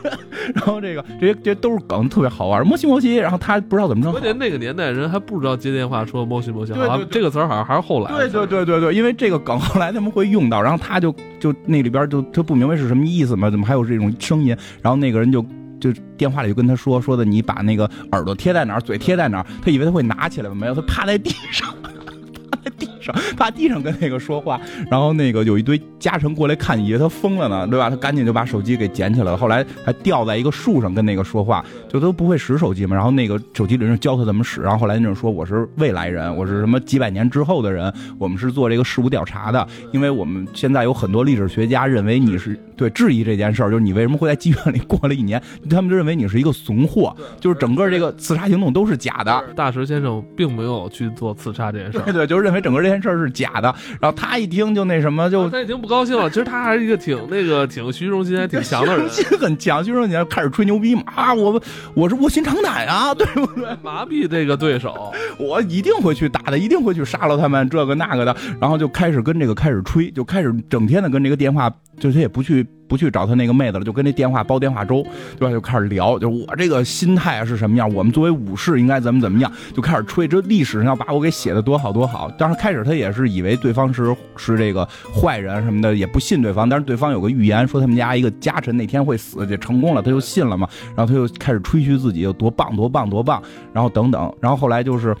然后这个这些这些都是梗，特别好玩，摩西摩西。然后他不知道怎么着，关键那个年代人还不知道接电话说摩西摩西，好像这个词儿好像还是后来。对对对对对，因为这个梗后来他们会用到，然后他就就那里边就他不明白是什么意思嘛，怎么还有这种声音？然后那个人就。就电话里就跟他说说的，你把那个耳朵贴在哪儿，嘴贴在哪儿，他以为他会拿起来吗？没有，他趴在地上。趴在地上，趴地上跟那个说话，然后那个有一堆家臣过来看，以为他疯了呢，对吧？他赶紧就把手机给捡起来了。后来还吊在一个树上跟那个说话，就都不会使手机嘛。然后那个手机里人教他怎么使。然后后来那种说我是未来人，我是什么几百年之后的人，我们是做这个事物调查的。因为我们现在有很多历史学家认为你是对质疑这件事儿，就是你为什么会在妓院里过了一年？他们就认为你是一个怂货，就是整个这个刺杀行动都是假的。大石先生并没有去做刺杀这件事儿，对对，就是认为整个这件事是假的。然后他一听就那什么，就他已经不高兴了。其实他还是一个挺那个挺虚荣心还挺强的人，虚荣心很强，虚荣心开始吹牛逼嘛啊！我我是卧薪尝胆啊，对不对？麻痹这个对手，我一定会去打的，一定会去杀了他们这个那个的。然后就开始跟这个开始吹，就开始整天的跟这个电话，就他也不去。不去找他那个妹子了，就跟那电话煲电话粥，对吧？就开始聊，就我这个心态啊是什么样？我们作为武士应该怎么怎么样？就开始吹，这历史上要把我给写的多好多好。当时开始他也是以为对方是是这个坏人什么的，也不信对方。但是对方有个预言说他们家一个家臣那天会死，就成功了，他就信了嘛。然后他就开始吹嘘自己有多棒多棒多棒，然后等等，然后后来就是。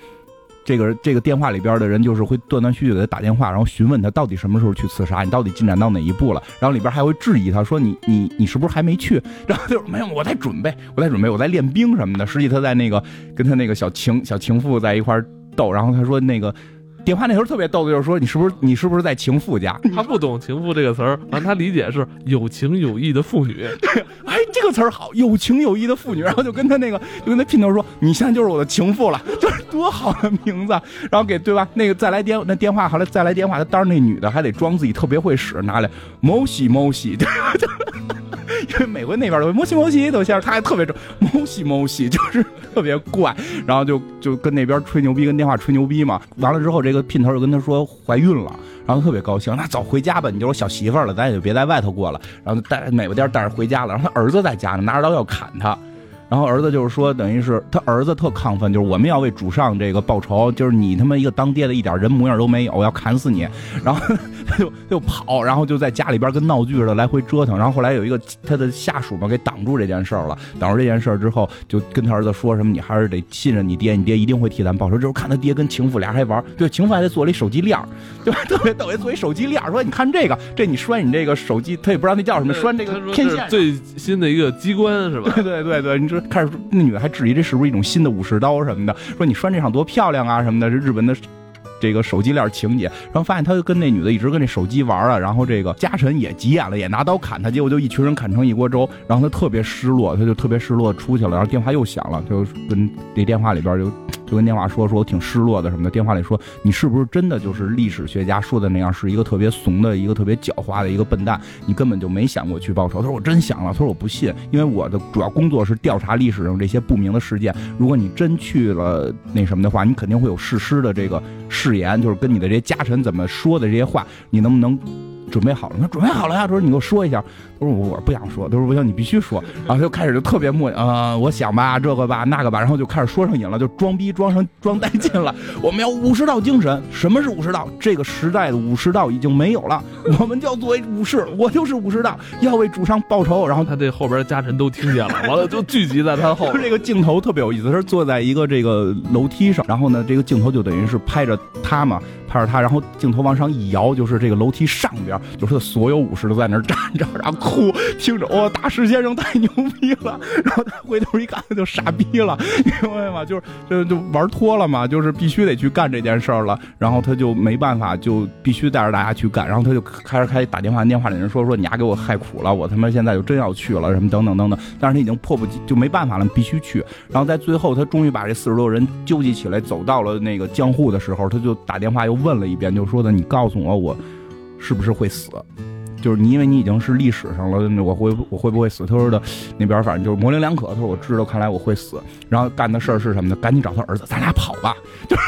这个这个电话里边的人就是会断断续续给他打电话，然后询问他到底什么时候去刺杀，你到底进展到哪一步了？然后里边还会质疑他说你你你是不是还没去？然后就没有，我在准备，我在准备，我在练兵什么的。实际他在那个跟他那个小情小情妇在一块斗，然后他说那个。电话那时候特别逗的，就是说你是不是你是不是在情妇家？他不懂“情妇”这个词儿，完他理解是有情有义的妇女。哎，这个词儿好，有情有义的妇女。然后就跟他那个就跟他姘头说：“你现在就是我的情妇了。”就是多好的名字。然后给对吧？那个再来电那电话，后来再来电话，他当时那女的还得装自己特别会使，拿来某西某西。因为美国那边都摩西摩西都先，他还特别重摩西摩西，就是特别怪，然后就就跟那边吹牛逼，跟电话吹牛逼嘛。完了之后，这个姘头就跟他说怀孕了，然后特别高兴，那走回家吧，你就是小媳妇了，咱也就别在外头过了。然后带美国店带着回家了，然后他儿子在家呢，拿着刀要砍他。然后儿子就是说，等于是他儿子特亢奋，就是我们要为主上这个报仇，就是你他妈一个当爹的一点人模样都没有，我要砍死你。然后 他就就跑，然后就在家里边跟闹剧似的来回折腾。然后后来有一个他的下属嘛，给挡住这件事儿了。挡住这件事儿之后，就跟他儿子说什么：“你还是得信任你爹，你爹一定会替咱报仇。”就是看他爹跟情妇俩还玩，对，情妇还得做了一手机链，对吧？特别逗，做一手机链，说你看这个，这你拴你这个手机，他也不知道那叫什么，拴这个天线。最新的一个机关是吧？对对对对，你开始，那女的还质疑这是不是一种新的武士刀什么的，说你拴这上多漂亮啊什么的。这日本的这个手机链情节，然后发现他就跟那女的一直跟那手机玩啊，然后这个家臣也急眼了，也拿刀砍他，结果就一群人砍成一锅粥，然后他特别失落，他就特别失落出去了，然后电话又响了，就跟那电话里边就就跟电话说说我挺失落的什么的，电话里说你是不是真的就是历史学家说的那样，是一个特别怂的一个特别狡猾的一个笨蛋，你根本就没想过去报仇。他说我真想了，他说我不信，因为我的主要工作是调查历史上这些不明的事件，如果你真去了那什么的话，你肯定会有誓师的这个誓言，就是跟你的这些家臣怎么说的这些话，你能不能？准备好了，他说准备好了呀。他说你给我说一下。他说我不想说。他说不行，你必须说。然后他就开始就特别默啊，我想吧，这个吧，那个吧，然后就开始说上瘾了，就装逼装上 装带劲了。我们要武士道精神。什么是武士道？这个时代的武士道已经没有了。我们就要作为武士，我就是武士道，要为主上报仇。然后他这后边的家臣都听见了，完了就聚集在他后。这个镜头特别有意思，他是坐在一个这个楼梯上，然后呢，这个镜头就等于是拍着他嘛。拍着他，然后镜头往上一摇，就是这个楼梯上边，就是所有武士都在那儿站着，然后哭，听着，哇，大师先生太牛逼了。然后他回头一看，他就傻逼了，明白吗？就是就就玩脱了嘛，就是必须得去干这件事儿了。然后他就没办法，就必须带着大家去干。然后他就开始开打电话，电话里人说说你丫给我害苦了，我他妈现在就真要去了，什么等等等等。但是他已经迫不及就没办法了，必须去。然后在最后，他终于把这四十多人纠集起来，走到了那个江户的时候，他就打电话又。问了一遍，就说的你告诉我，我是不是会死？就是你，因为你已经是历史上了，我会我会不会死？他说的那边反正就是模棱两可。他说我知道，看来我会死。然后干的事儿是什么呢？赶紧找他儿子，咱俩跑吧。就是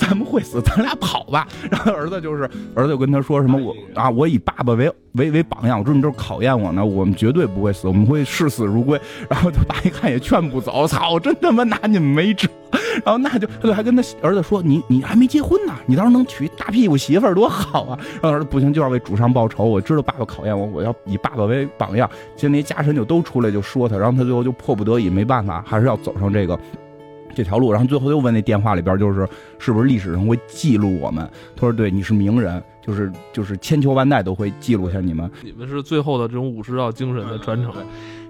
咱们会死，咱俩跑吧。然后儿子就是儿子就跟他说什么我啊，我以爸爸为为为榜样，我知道你这是考验我呢，我们绝对不会死，我们会视死如归。然后他爸一看也劝不走，操，真他妈拿你们没辙。然后那就他就还跟他儿子说：“你你还没结婚呢，你到时候能娶大屁股媳妇儿多好啊！”然后儿子不行，就要为主上报仇。我知道爸爸考验我，我要以爸爸为榜样。其实那些家臣就都出来就说他，然后他最后就迫不得已没办法，还是要走上这个这条路。然后最后又问那电话里边就是是不是历史上会记录我们？他说：“对，你是名人，就是就是千秋万代都会记录下你们。你们是最后的这种武士道精神的传承。”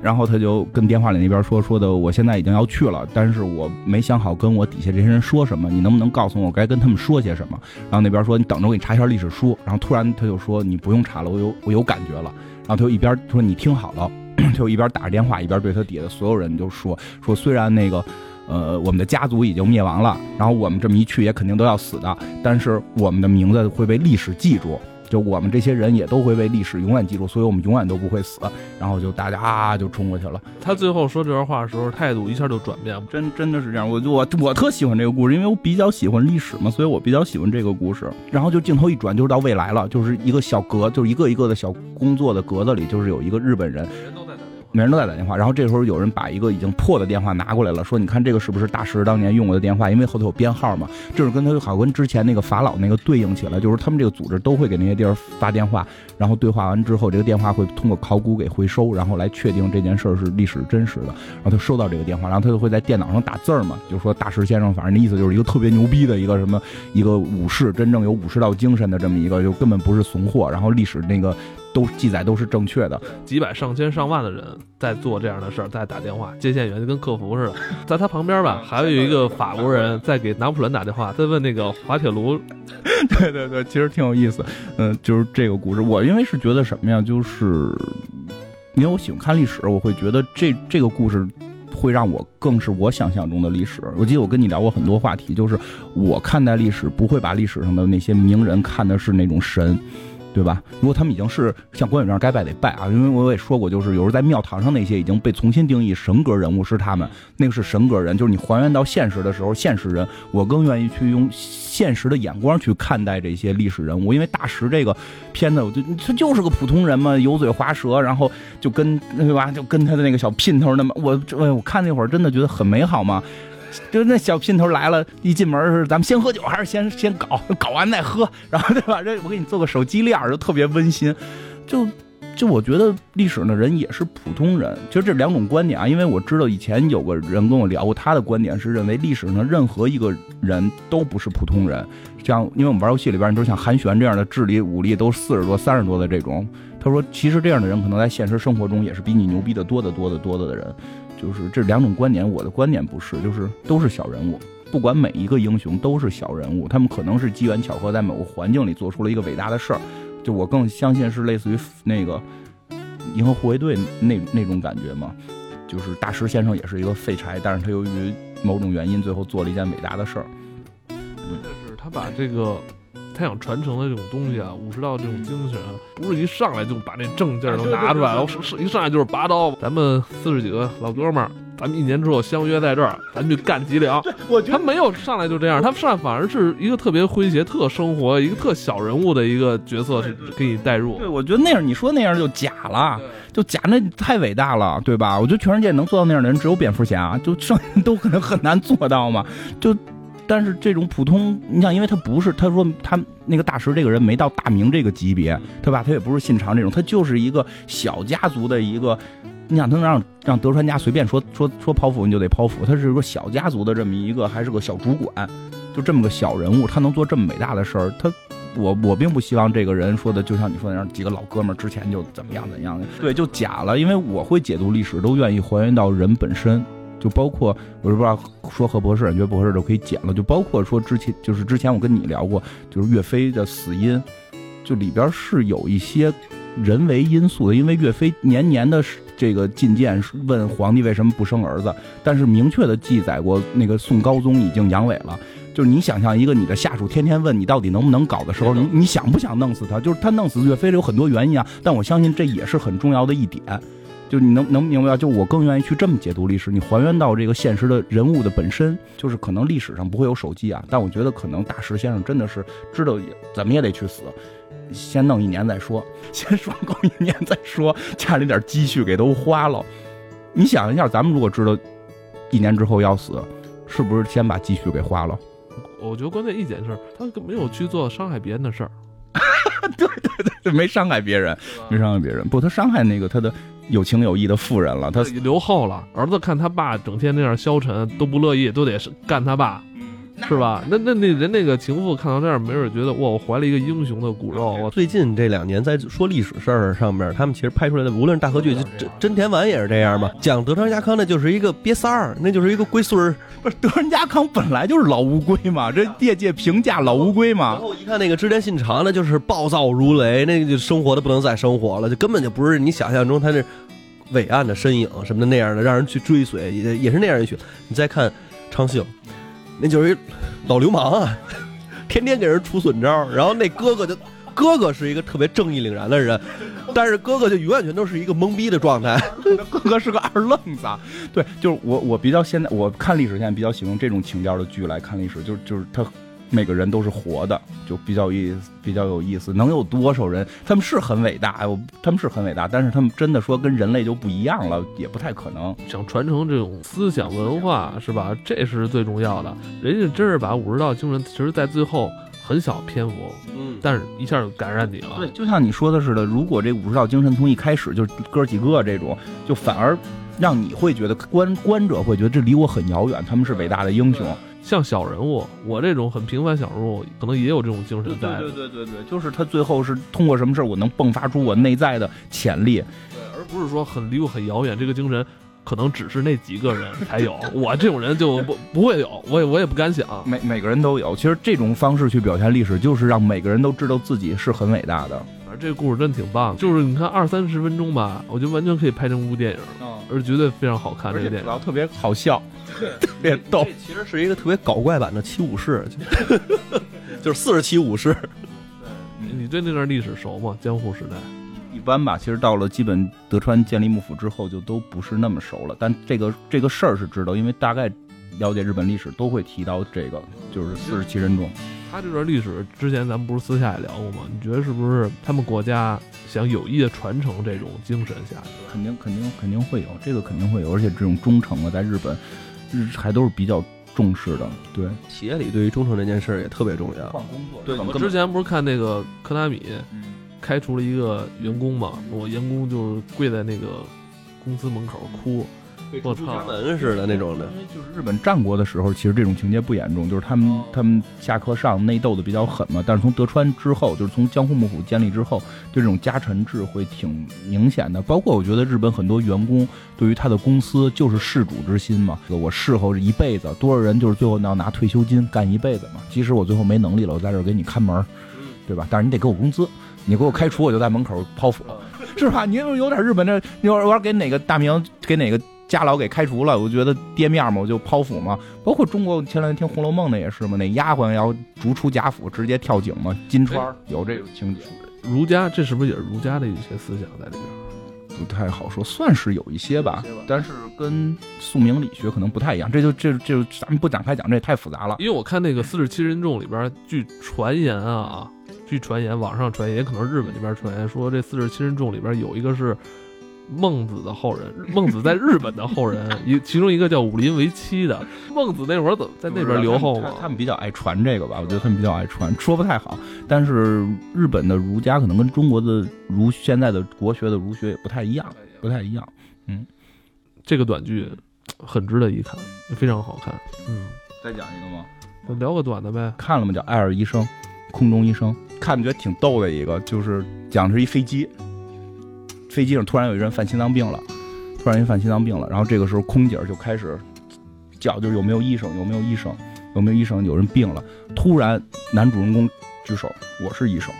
然后他就跟电话里那边说说的，我现在已经要去了，但是我没想好跟我底下这些人说什么，你能不能告诉我该跟他们说些什么？然后那边说你等着，我给你查一下历史书。然后突然他就说你不用查了，我有我有感觉了。然后他就一边说你听好了，就一边打着电话，一边对他底下的所有人就说说虽然那个呃我们的家族已经灭亡了，然后我们这么一去也肯定都要死的，但是我们的名字会被历史记住。就我们这些人也都会被历史永远记住，所以我们永远都不会死。然后就大家啊就冲过去了。他最后说这段话的时候，态度一下就转变了，真真的是这样。我我我特喜欢这个故事，因为我比较喜欢历史嘛，所以我比较喜欢这个故事。然后就镜头一转，就是到未来了，就是一个小格，就是一个一个的小工作的格子里，就是有一个日本人。每人都在打电话，然后这时候有人把一个已经破的电话拿过来了，说：“你看这个是不是大师当年用过的电话？因为后头有编号嘛。”这是跟他好跟之前那个法老那个对应起来，就是他们这个组织都会给那些地儿发电话，然后对话完之后，这个电话会通过考古给回收，然后来确定这件事儿是历史真实的。然后他收到这个电话，然后他就会在电脑上打字儿嘛，就说大师先生，反正那意思就是一个特别牛逼的一个什么一个武士，真正有武士道精神的这么一个，就根本不是怂货。然后历史那个。都记载都是正确的，几百上千上万的人在做这样的事儿，在打电话接线员就跟客服似的，在他旁边吧，还有一个法国人在给拿破仑打电话，在问那个滑铁卢。对对对，其实挺有意思。嗯，就是这个故事，我因为是觉得什么呀，就是因为我喜欢看历史，我会觉得这这个故事会让我更是我想象中的历史。我记得我跟你聊过很多话题，就是我看待历史不会把历史上的那些名人看的是那种神。对吧？如果他们已经是像关羽这样该拜得拜啊，因为我也说过，就是有时候在庙堂上那些已经被重新定义神格人物是他们，那个是神格人，就是你还原到现实的时候，现实人，我更愿意去用现实的眼光去看待这些历史人物，因为大石这个片子，我就他就是个普通人嘛，油嘴滑舌，然后就跟对吧，就跟他的那个小姘头那么，我这我看那会儿真的觉得很美好嘛。就那小姘头来了，一进门是咱们先喝酒还是先先搞？搞完再喝，然后对吧？这我给你做个手机链儿，就特别温馨。就就我觉得历史的人也是普通人，其实这两种观点啊，因为我知道以前有个人跟我聊过，他的观点是认为历史上任何一个人都不是普通人。像因为我们玩游戏里边，你说像韩玄这样的智力武力都四十多、三十多的这种，他说其实这样的人可能在现实生活中也是比你牛逼的多得多得多的的人。就是这两种观点，我的观点不是，就是都是小人物，不管每一个英雄都是小人物，他们可能是机缘巧合，在某个环境里做出了一个伟大的事儿。就我更相信是类似于那个银河护卫队那那种感觉嘛，就是大师先生也是一个废柴，但是他由于某种原因，最后做了一件伟大的事儿。就是他把这个他想传承的这种东西啊，武士道这种精神啊，不是一上来就把那正劲儿都拿出来了，是一上来就是拔刀。咱们四十几个老哥们儿，咱们一年之后相约在这儿，咱们去干脊梁。我觉他没有上来就这样，他上来反而是一个特别诙谐、特生活、一个特小人物的一个角色，是给你带入对，。我觉得那样你说那样就假了，就假那太伟大了，对吧？我觉得全世界能做到那样的人只有蝙蝠侠，就剩下都可能很难做到嘛。就，但是这种普通，你想，因为他不是，他说他那个大师这个人没到大明这个级别，对吧？他也不是信长这种，他就是一个小家族的一个。你想，他能让让德川家随便说说说剖腹你就得剖腹，他是个小家族的这么一个，还是个小主管，就这么个小人物，他能做这么伟大的事儿，他我我并不希望这个人说的，就像你说的那样，几个老哥们儿之前就怎么样怎样的，对，就假了。因为我会解读历史，都愿意还原到人本身，就包括我是不知道说何博士，你觉得不合适就可以剪了，就包括说之前就是之前我跟你聊过，就是岳飞的死因，就里边是有一些人为因素的，因为岳飞年年的这个进谏问皇帝为什么不生儿子，但是明确的记载过，那个宋高宗已经阳痿了。就是你想象一个你的下属天天问你到底能不能搞的时候，你你想不想弄死他？就是他弄死岳飞有很多原因啊，但我相信这也是很重要的一点。就你能能明白吧？就我更愿意去这么解读历史，你还原到这个现实的人物的本身。就是可能历史上不会有手机啊，但我觉得可能大石先生真的是知道也怎么也得去死，先弄一年再说，先爽够一年再说，家里点积蓄给都花了。你想一下，咱们如果知道一年之后要死，是不是先把积蓄给花了？我觉得关键一点是，他没有去做伤害别人的事儿，对对对没伤害别人，没伤害别人。不，他伤害那个他的有情有义的妇人了。他留后了。儿子看他爸整天那样消沉，都不乐意，都得干他爸，是吧？那那那人那个情妇看到这儿，没准觉得哇，我怀了一个英雄的骨肉，我最近这两年在说历史事儿上面，他们其实拍出来的，无论是大河剧，就真真田丸也是这样嘛。讲德川家康那就是一个瘪三儿，那就是一个龟孙儿。不是德川家康本来就是老乌龟嘛，这业界评价老乌龟嘛然嘛。后一看那个织田信长，那就是暴躁如雷，那个就生活的不能再生活了，就根本就不是你想象中他那伟岸的身影什么的那样的，让人去追随，也也是那样一群。你再看昌幸，那就是一老流氓啊，天天给人出损招，然后那哥哥就。哥哥是一个特别正义凛然的人，但是哥哥就永远全都是一个懵逼的状态。哥哥是个二愣子，对，就是我我比较现在我看历史现在比较喜欢这种情调的剧来看历史，就是就是他每个人都是活的，就比较有意思，比较有意思。能有多少人？他们是很伟大，我他们是很伟大，但是他们真的说跟人类就不一样了，也不太可能。想传承这种思想文化，是吧？这是最重要的。人家真是把武士道精神，其实在最后很小篇幅，嗯，但是一下就感染你了。对，就像你说的似的，如果这武士道精神从一开始就哥几个这种，就反而让你会觉得观观者会觉得这离我很遥远，他们是伟大的英雄。像小人物，我这种很平凡小人物，可能也有这种精神在。对对对对，就是他最后是通过什么事儿，我能迸发出我内在的潜力。而不是说很离我很遥远，这个精神可能只是那几个人才有，我这种人就不不会有，我也我也不敢想。每每个人都有，其实这种方式去表现历史，就是让每个人都知道自己是很伟大的。反正这个故事真挺棒，就是你看二三十分钟吧，我觉得完全可以拍成部电影，而绝对非常好看。这个电影主要特别好笑，特别逗。这其实是一个特别搞怪版的七武士，就就是四十七武士。你对那段历史熟吗？江户时代？一般吧，其实到了基本德川建立幕府之后，就都不是那么熟了。但这个这个事儿是知道，因为大概了解日本历史都会提到这个，就是四十七人众。他这段历史之前咱们不是私下也聊过吗？你觉得是不是他们国家想有意的传承这种精神下去？肯定肯定肯定会有，这个肯定会有，而且这种忠诚啊，在日本日还都是比较重视的。对，企业里对于忠诚这件事儿也特别重要。换工作对，我之前不是看那个科纳米嗯开除了一个员工嘛，我员工就是跪在那个公司门口哭，我操！门似的那种的。因为就是日本战国的时候，其实这种情节不严重，就是他们他们下课上内斗的比较狠嘛。但是从德川之后，就是从江户幕府建立之后，对这种家臣制会挺明显的。包括我觉得日本很多员工对于他的公司就是事主之心嘛，我侍候一辈子，多少人就是最后要拿退休金干一辈子嘛。即使我最后没能力了，我在这儿给你看门，对吧？但是你得给我工资，你给我开除，我就在门口剖腹，是吧？你有有点日本这，你我要给哪个大明给哪个。家老给开除了，我觉得跌面嘛，我就剖腹嘛。包括中国前两天听《红楼梦》的也是嘛，那丫鬟要逐出贾府，直接跳井嘛。金钏有这种情节。儒家这是不是也是儒家的一些思想在里边？不太好说，算是有一些吧，但是跟宿命理学可能不太一样。这就这就咱们不展开讲，这也太复杂了。因为我看那个《四十七人众》里边，据传言啊，据传言，网上传言，也可能日本这边传言说，这四十七人众里边有一个是。孟子的后人，孟子在日本的后人，一其中一个叫武林为妻的。孟子那会儿怎么在那边留后嘛？他们比较爱传这个吧？我觉得他们比较爱传，说不太好。但是日本的儒家可能跟中国的儒现在的国学的儒学也不太一样，不太一样。嗯，这个短剧很值得一看，非常好看。嗯，再讲一个吗？聊个短的呗。看了吗？叫《爱尔医生》，空中医生，看觉得挺逗的一个，就是讲的是一飞机。飞机上突然有一人犯心脏病了，突然一犯心脏病了，然后这个时候空姐就开始叫，就是有没有医生，有没有医生，有没有医生，有人病了。突然男主人公举手，我是医生。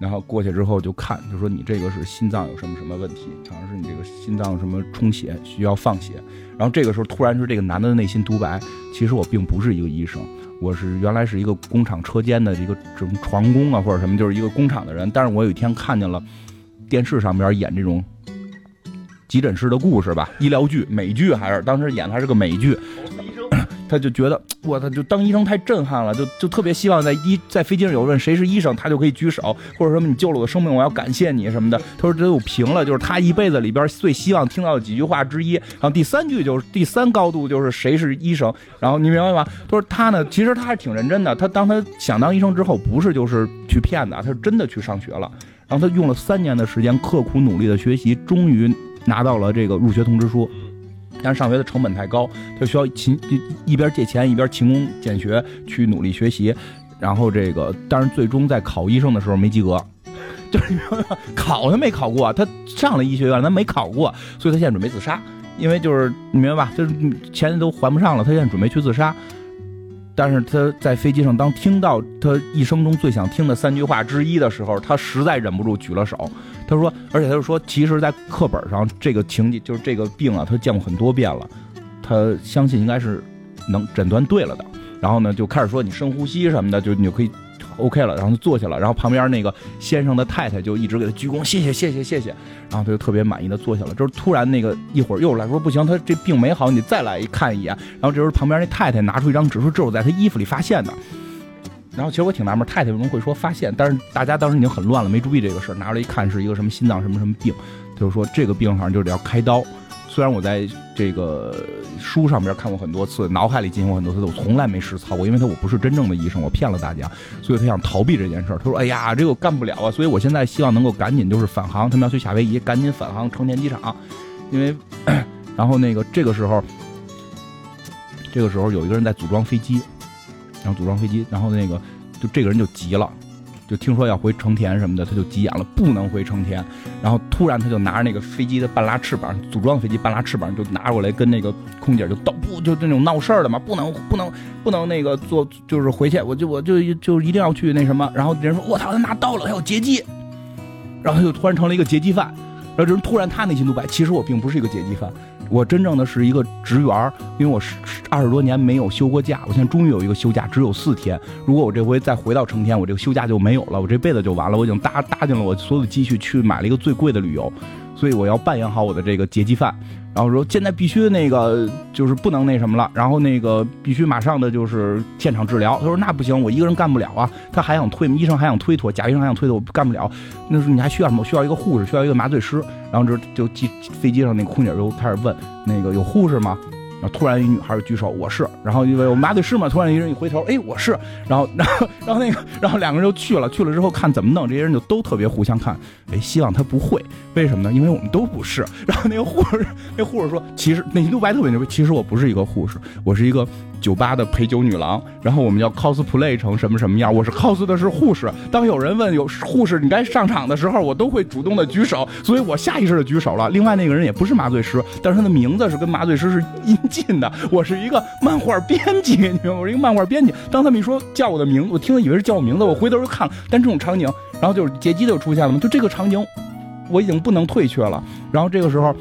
然后过去之后就看，就说你这个是心脏有什么什么问题，好像是你这个心脏什么充血需要放血。然后这个时候突然是这个男的的内心独白，其实我并不是一个医生，我是原来是一个工厂车间的一个什么床工啊或者什么，就是一个工厂的人。但是我有一天看见了。电视上边演这种急诊室的故事吧，医疗剧、美剧还是当时演的还是个美剧，他就觉得 我他就当医生太震撼了，就就特别希望在医在飞机上有问谁是医生，他就可以举手，或者什么你救了我的生命，我要感谢你什么的。他说这都平了，就是他一辈子里边最希望听到的几句话之一。然后第三句就是第三高度就是谁是医生，然后你明白吗？他说他呢，其实他还挺认真的，他当他想当医生之后，不是就是去骗的，他是真的去上学了。然后他用了三年的时间，刻苦努力的学习，终于拿到了这个入学通知书。但是上学的成本太高，他需要勤一边借钱一边勤工俭学去努力学习。然后这个，但是最终在考医生的时候没及格，就是考他没考过，他上了医学院，他没考过，所以他现在准备自杀。因为就是你明白吧？就是钱都还不上了，他现在准备去自杀。但是他在飞机上，当听到他一生中最想听的三句话之一的时候，他实在忍不住举了手。他说，而且他就说，其实，在课本上这个情节就是这个病啊，他见过很多遍了，他相信应该是能诊断对了的。然后呢，就开始说你深呼吸什么的，就你就可以。OK 了，然后就坐下了，然后旁边那个先生的太太就一直给他鞠躬，谢谢谢谢谢谢，然后他就特别满意的坐下了。就是突然那个一会儿又来说不行，他这病没好，你再来一看一眼。然后这时候旁边那太太拿出一张纸说这是我在他衣服里发现的。然后其实我挺纳闷，太太为什么会说发现？但是大家当时已经很乱了，没注意这个事儿，拿出来一看是一个什么心脏什么什么病，就是说这个病好像就得要开刀。虽然我在这个书上边看过很多次，脑海里进行过很多次，我从来没实操过，因为他我不是真正的医生，我骗了大家，所以他想逃避这件事儿。他说：“哎呀，这个干不了啊！”所以我现在希望能够赶紧就是返航，他们要去夏威夷，赶紧返航成田机场，因为 然后那个这个时候，这个时候有一个人在组装飞机，然后组装飞机，然后那个就这个人就急了。就听说要回成田什么的，他就急眼了，不能回成田。然后突然他就拿着那个飞机的半拉翅膀，组装飞机半拉翅膀就拿过来跟那个空姐就斗，不就那种闹事儿的嘛，不能 不能不能那个做，就是回去，我就我就就一定要去那什么。然后人说，我操，他拿刀了，他要劫机。然后他就突然成了一个劫机犯。然后这人突然他内心独白，其实我并不是一个劫机犯。我真正的是一个职员，因为我是二十多年没有休过假，我现在终于有一个休假，只有四天。如果我这回再回到成天，我这个休假就没有了，我这辈子就完了。我已经搭搭进了我所有的积蓄去买了一个最贵的旅游，所以我要扮演好我的这个劫机犯。然后说现在必须那个就是不能那什么了，然后那个必须马上的就是现场治疗。他说那不行，我一个人干不了啊。他还想推，医生还想推脱，贾医生还想推脱，我干不了。那时候你还需要什么？需要一个护士，需要一个麻醉师。然后就就机飞机上那个空姐就开始问那个有护士吗？然后突然一女孩举手，我是，然后因为我们麻醉师嘛，突然一人一回头，哎，我是，然后 然后然后那个然后两个人就去了，去了之后看怎么弄，这些人就都特别互相看，哎，希望他不会，为什么呢？因为我们都不是。然后那个护士，那护士说，其实内心独白特别牛逼，其实我不是一个护士，我是一个。酒吧的陪酒女郎，然后我们要 cosplay 成什么什么样？我是 cos 的是护士。当有人问有护士你该上场的时候，我都会主动的举手，所以我下意识的举手了。另外那个人也不是麻醉师，但是他的名字是跟麻醉师是音近的。我是一个漫画编辑，你知道吗我是一个漫画编辑。当他们一说叫我的名字，我听了以为是叫我名字，我回头又看了。但这种场景，然后就是劫机就出现了嘛？就这个场景，我已经不能退却了。然后这个时候，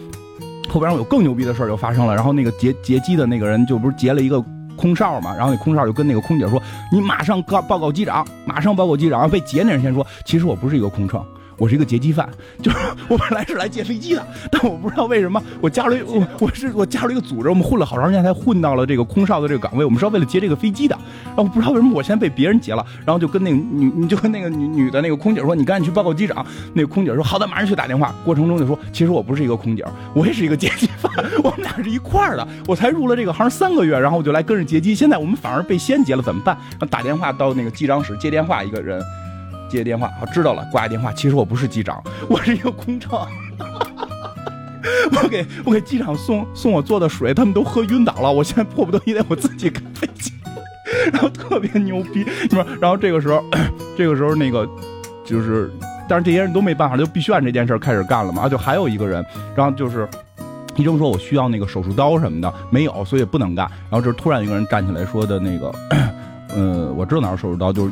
后边有更牛逼的事儿就发生了。然后那个劫劫机的那个人就不是劫了一个。空少嘛，然后那空少就跟那个空姐说：“你马上告报告机长，马上报告机长。”被劫那人先说：“其实我不是一个空乘。”我是一个劫机犯，就是我本来是来劫飞机的，但我不知道为什么我加入我我是我加入一个组织，我们混了好长时间才混到了这个空少的这个岗位，我们是要为了劫这个飞机的，然后不知道为什么我现在被别人劫了，然后就跟那个女你就跟那个女女的那个空姐说，你赶紧去报告机长。那个空姐说好的，马上去打电话。过程中就说，其实我不是一个空姐，我也是一个劫机犯，我们俩是一块儿的，我才入了这个行三个月，然后我就来跟着劫机，现在我们反而被先劫了，怎么办？然后打电话到那个机长室接电话，一个人。接电话，好知道了，挂电话。其实我不是机长，我是一个空乘。我给我给机长送送我做的水，他们都喝晕倒了。我现在迫不得已得我自己开飞机，然后特别牛逼，是吧？然后这个时候，这个时候那个就是，但是这些人都没办法，就必须按这件事开始干了嘛。啊就还有一个人，然后就是医生说我需要那个手术刀什么的，没有，所以不能干。然后这突然一个人站起来说的那个，呃，我知道哪有手术刀，就是。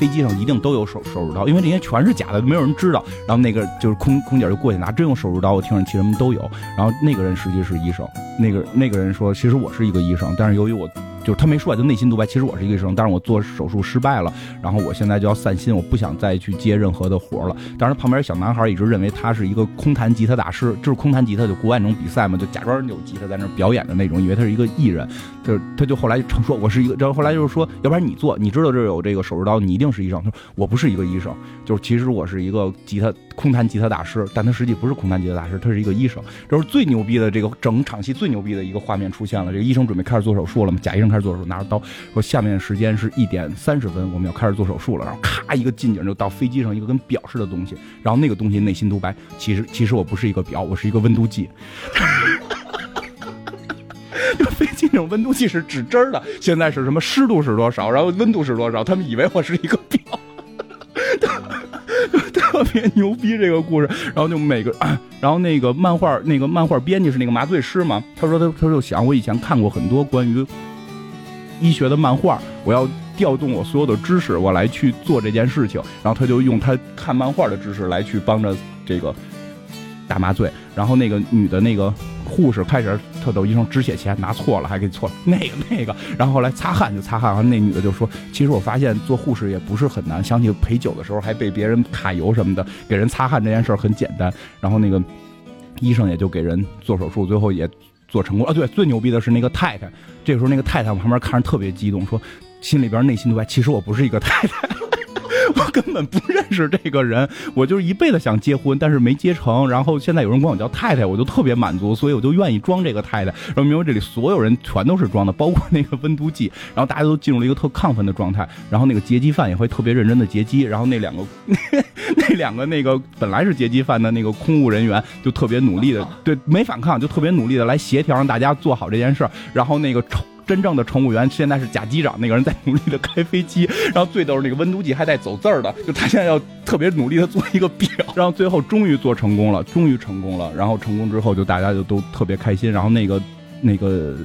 飞机上一定都有手手术刀，因为这些全是假的，没有人知道。然后那个就是空空姐就过去拿真用手术刀，我听着其实什么都有。然后那个人实际是医生，那个那个人说，其实我是一个医生，但是由于我。就是他没说，就内心独白。其实我是一个医生，但是我做手术失败了，然后我现在就要散心，我不想再去接任何的活了。当然，旁边小男孩一直认为他是一个空弹吉他大师，就是空弹吉他，就国外那种比赛嘛，就假装有吉他在那表演的那种，以为他是一个艺人。就是他就后来就说，我是一个，然后后来就是说，要不然你做，你知道这有这个手术刀，你一定是医生。他说我不是一个医生，就是其实我是一个吉他空弹吉他大师，但他实际不是空弹吉他大师，他是一个医生。这是最牛逼的这个整场戏最牛逼的一个画面出现了，这个医生准备开始做手术了嘛？贾医生开始做手术，拿着刀。说下面时间是一点三十分，我们要开始做手术了。然后咔一个近景就到飞机上一个跟表似的东西，然后那个东西内心独白，其实 其实我不是一个表，我是一个温度计。就飞机那种温度计是指针的，现在是什么湿度是多少，然后温度是多少，他们以为我是一个表，特别牛逼这个故事。然后就每个，然后那个漫画那个漫画编辑是那个麻醉师嘛，他说他他就想我以前看过很多关于。医学的漫画，我要调动我所有的知识，我来去做这件事情。然后他就用他看漫画的知识来去帮着这个打麻醉。然后那个女的那个护士开始特逗，医生止血钳拿错了，还给错了那个那个。然后后来擦汗就擦汗，然后那女的就说：“其实我发现做护士也不是很难，想起陪酒的时候还被别人揩油什么的，给人擦汗这件事很简单。”然后那个医生也就给人做手术，最后也。做成功啊！对，最牛逼的是那个太太。这个时候，那个太太旁边看着特别激动，说心里边内心独白：其实我不是一个太太。我根本不认识这个人，我就是一辈子想结婚，但是没结成。然后现在有人管我叫太太，我就特别满足，所以我就愿意装这个太太。然后明白这里所有人全都是装的，包括那个温度计。然后大家都进入了一个特亢奋的状态。然后那个劫机犯也会特别认真的劫机。然后那两个 那两个那个本来是劫机犯的那个空务人员就特别努力的，对，没反抗，就特别努力的来协调，让大家做好这件事儿。然后那个抽。真正的乘务员现在是假机长，那个人在努力的开飞机，然后最逗是那个温度计还带走字儿的，就他现在要特别努力的做一个表，然后最后终于做成功了，终于成功了，然后成功之后就大家就都特别开心，然后那个那个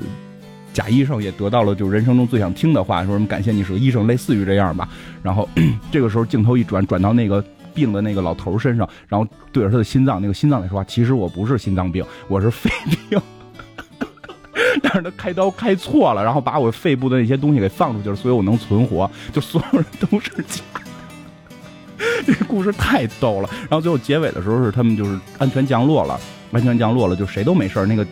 假医生也得到了就人生中最想听的话，说什么感谢你是个医生，类似于这样吧。然后 这个时候镜头一转，转到那个病的那个老头身上，然后对着他的心脏，那个心脏在说话，其实我不是心脏病，我是肺病。但是他开刀开错了，然后把我肺部的那些东西给放出去了，所以我能存活。就所有人都是假，这故事太逗了。然后最后结尾的时候是他们就是安全降落了，安全降落了，就谁都没事那个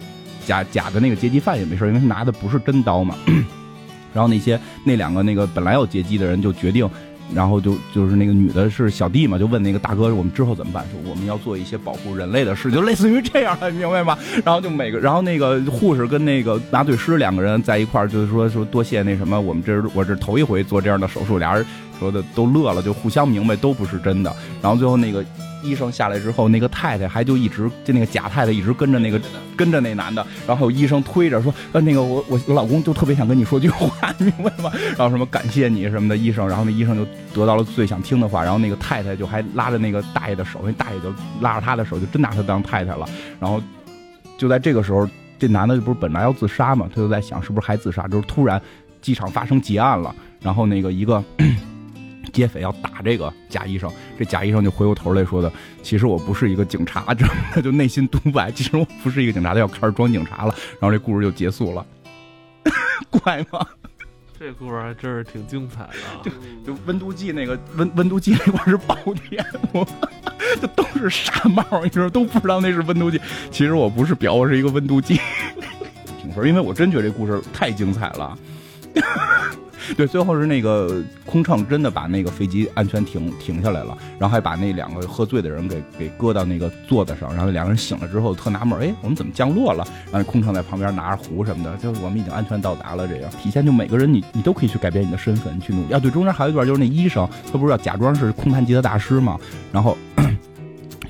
假假的那个劫机犯也没事因为他拿的不是真刀嘛。然后那些那两个那个本来要劫机的人就决定然后就就是那个女的是小弟嘛，就问那个大哥，我们之后怎么办？说我们要做一些保护人类的事，就类似于这样的，明白吗？然后就每个，然后那个护士跟那个麻醉师两个人在一块儿，就是说说多谢那什么，我们这是我这头一回做这样的手术，俩人说的都乐了，就互相明白都不是真的。然后最后那个。医生下来之后，那个太太还就一直就那个假太太一直跟着那个跟着那男的，然后医生推着说：“呃，那个我我老公就特别想跟你说句话，你明白吗？”然后什么感谢你什么的，医生，然后那医生就得到了最想听的话，然后那个太太就还拉着那个大爷的手，那大爷就拉着他的手，就真拿他当太太了。然后就在这个时候，这男的不是本来要自杀嘛，他就在想是不是还自杀，就是突然机场发生劫案了，然后那个一个。劫匪要打这个假医生，这假医生就回过头来说的：“其实我不是一个警察，这他 就内心独白。其实我不是一个警察，他要开始装警察了。然后这故事就结束了，怪吗？这故事还真是挺精彩的。就就温度计那个温温度计那块是爆点，就都是傻帽，你说都不知道那是温度计。其实我不是表，我是一个温度计。评分，因为我真觉得这故事太精彩了。” 对，最后是那个空乘真的把那个飞机安全停停下来了，然后还把那两个喝醉的人给给搁到那个座子上，然后两个人醒了之后特纳闷，哎，我们怎么降落了？然后空乘在旁边拿着壶什么的，就我们已经安全到达了。这样体现就每个人你你都可以去改变你的身份，去努力。啊，对，中间还有一段就是那医生，他不是要假装是空弹吉他大师嘛，然后。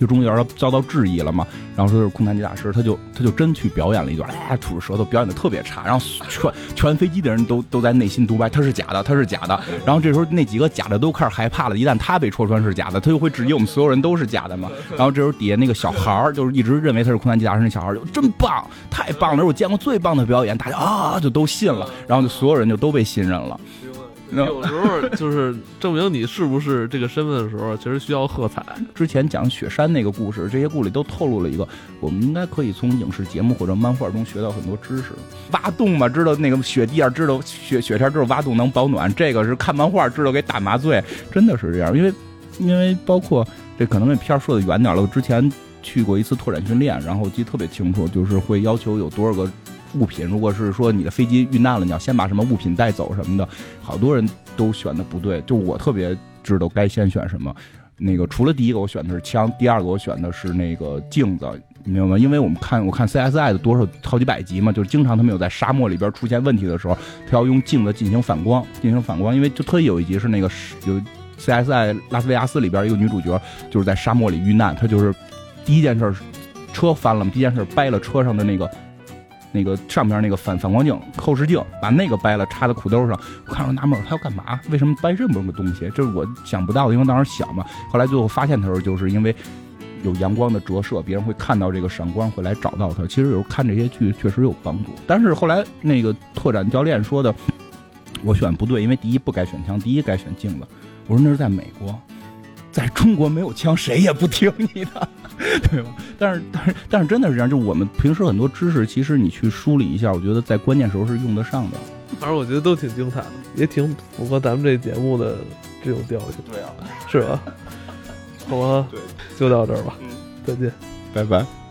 就终于要遭到质疑了嘛，然后说是空难机大师，他就他就真去表演了一段，哎，吐着舌头表演的特别差，然后全全飞机的人都都在内心独白，他是假的，他是假的。然后这时候那几个假的都开始害怕了，一旦他被戳穿是假的，他就会质疑我们所有人都是假的嘛。然后这时候底下那个小孩儿就是一直认为他是空难机大师，那小孩儿就真棒，太棒了，是我见过最棒的表演，大家啊就都信了，然后就所有人就都被信任了。有时候就是证明你是不是这个身份的时候，其实需要喝彩。之前讲雪山那个故事，这些故事里都透露了一个，我们应该可以从影视节目或者漫画中学到很多知识。挖洞嘛，知道那个雪地上知道雪雪天知道挖洞能保暖，这个是看漫画知道给打麻醉，真的是这样。因为因为包括这可能那片说的远点了，我之前去过一次拓展训练，然后记得特别清楚，就是会要求有多少个。物品，如果是说你的飞机遇难了，你要先把什么物品带走什么的，好多人都选的不对。就我特别知道该先选什么。那个除了第一个我选的是枪，第二个我选的是那个镜子，明白吗？因为我们看我看 CSI 的多少好几百集嘛，就是经常他们有在沙漠里边出现问题的时候，他要用镜子进行反光，进行反光。因为就特意有一集是那个有 CSI 拉斯维加斯里边一个女主角就是在沙漠里遇难，她就是第一件事车翻了嘛，第一件事掰了车上的那个。那个上边那个反反光镜、后视镜，把那个掰了，插在裤兜上。我看着纳闷，他要干嘛？为什么掰这么个东西？这是我想不到的，因为当时小嘛。后来最后发现的时候，就是因为有阳光的折射，别人会看到这个闪光，会来找到他。其实有时候看这些剧确实有帮助。但是后来那个拓展教练说的，我选不对，因为第一不该选枪，第一该选镜子。我说那是在美国。在中国没有枪，谁也不听你的，对吧？但是，但是，但是，真的是这样。就我们平时很多知识，其实你去梳理一下，我觉得在关键时候是用得上的。反正我觉得都挺精彩的，也挺符合咱们这节目的这种调性。对啊，是吧？好吧，对，就到这儿吧。再见，拜拜。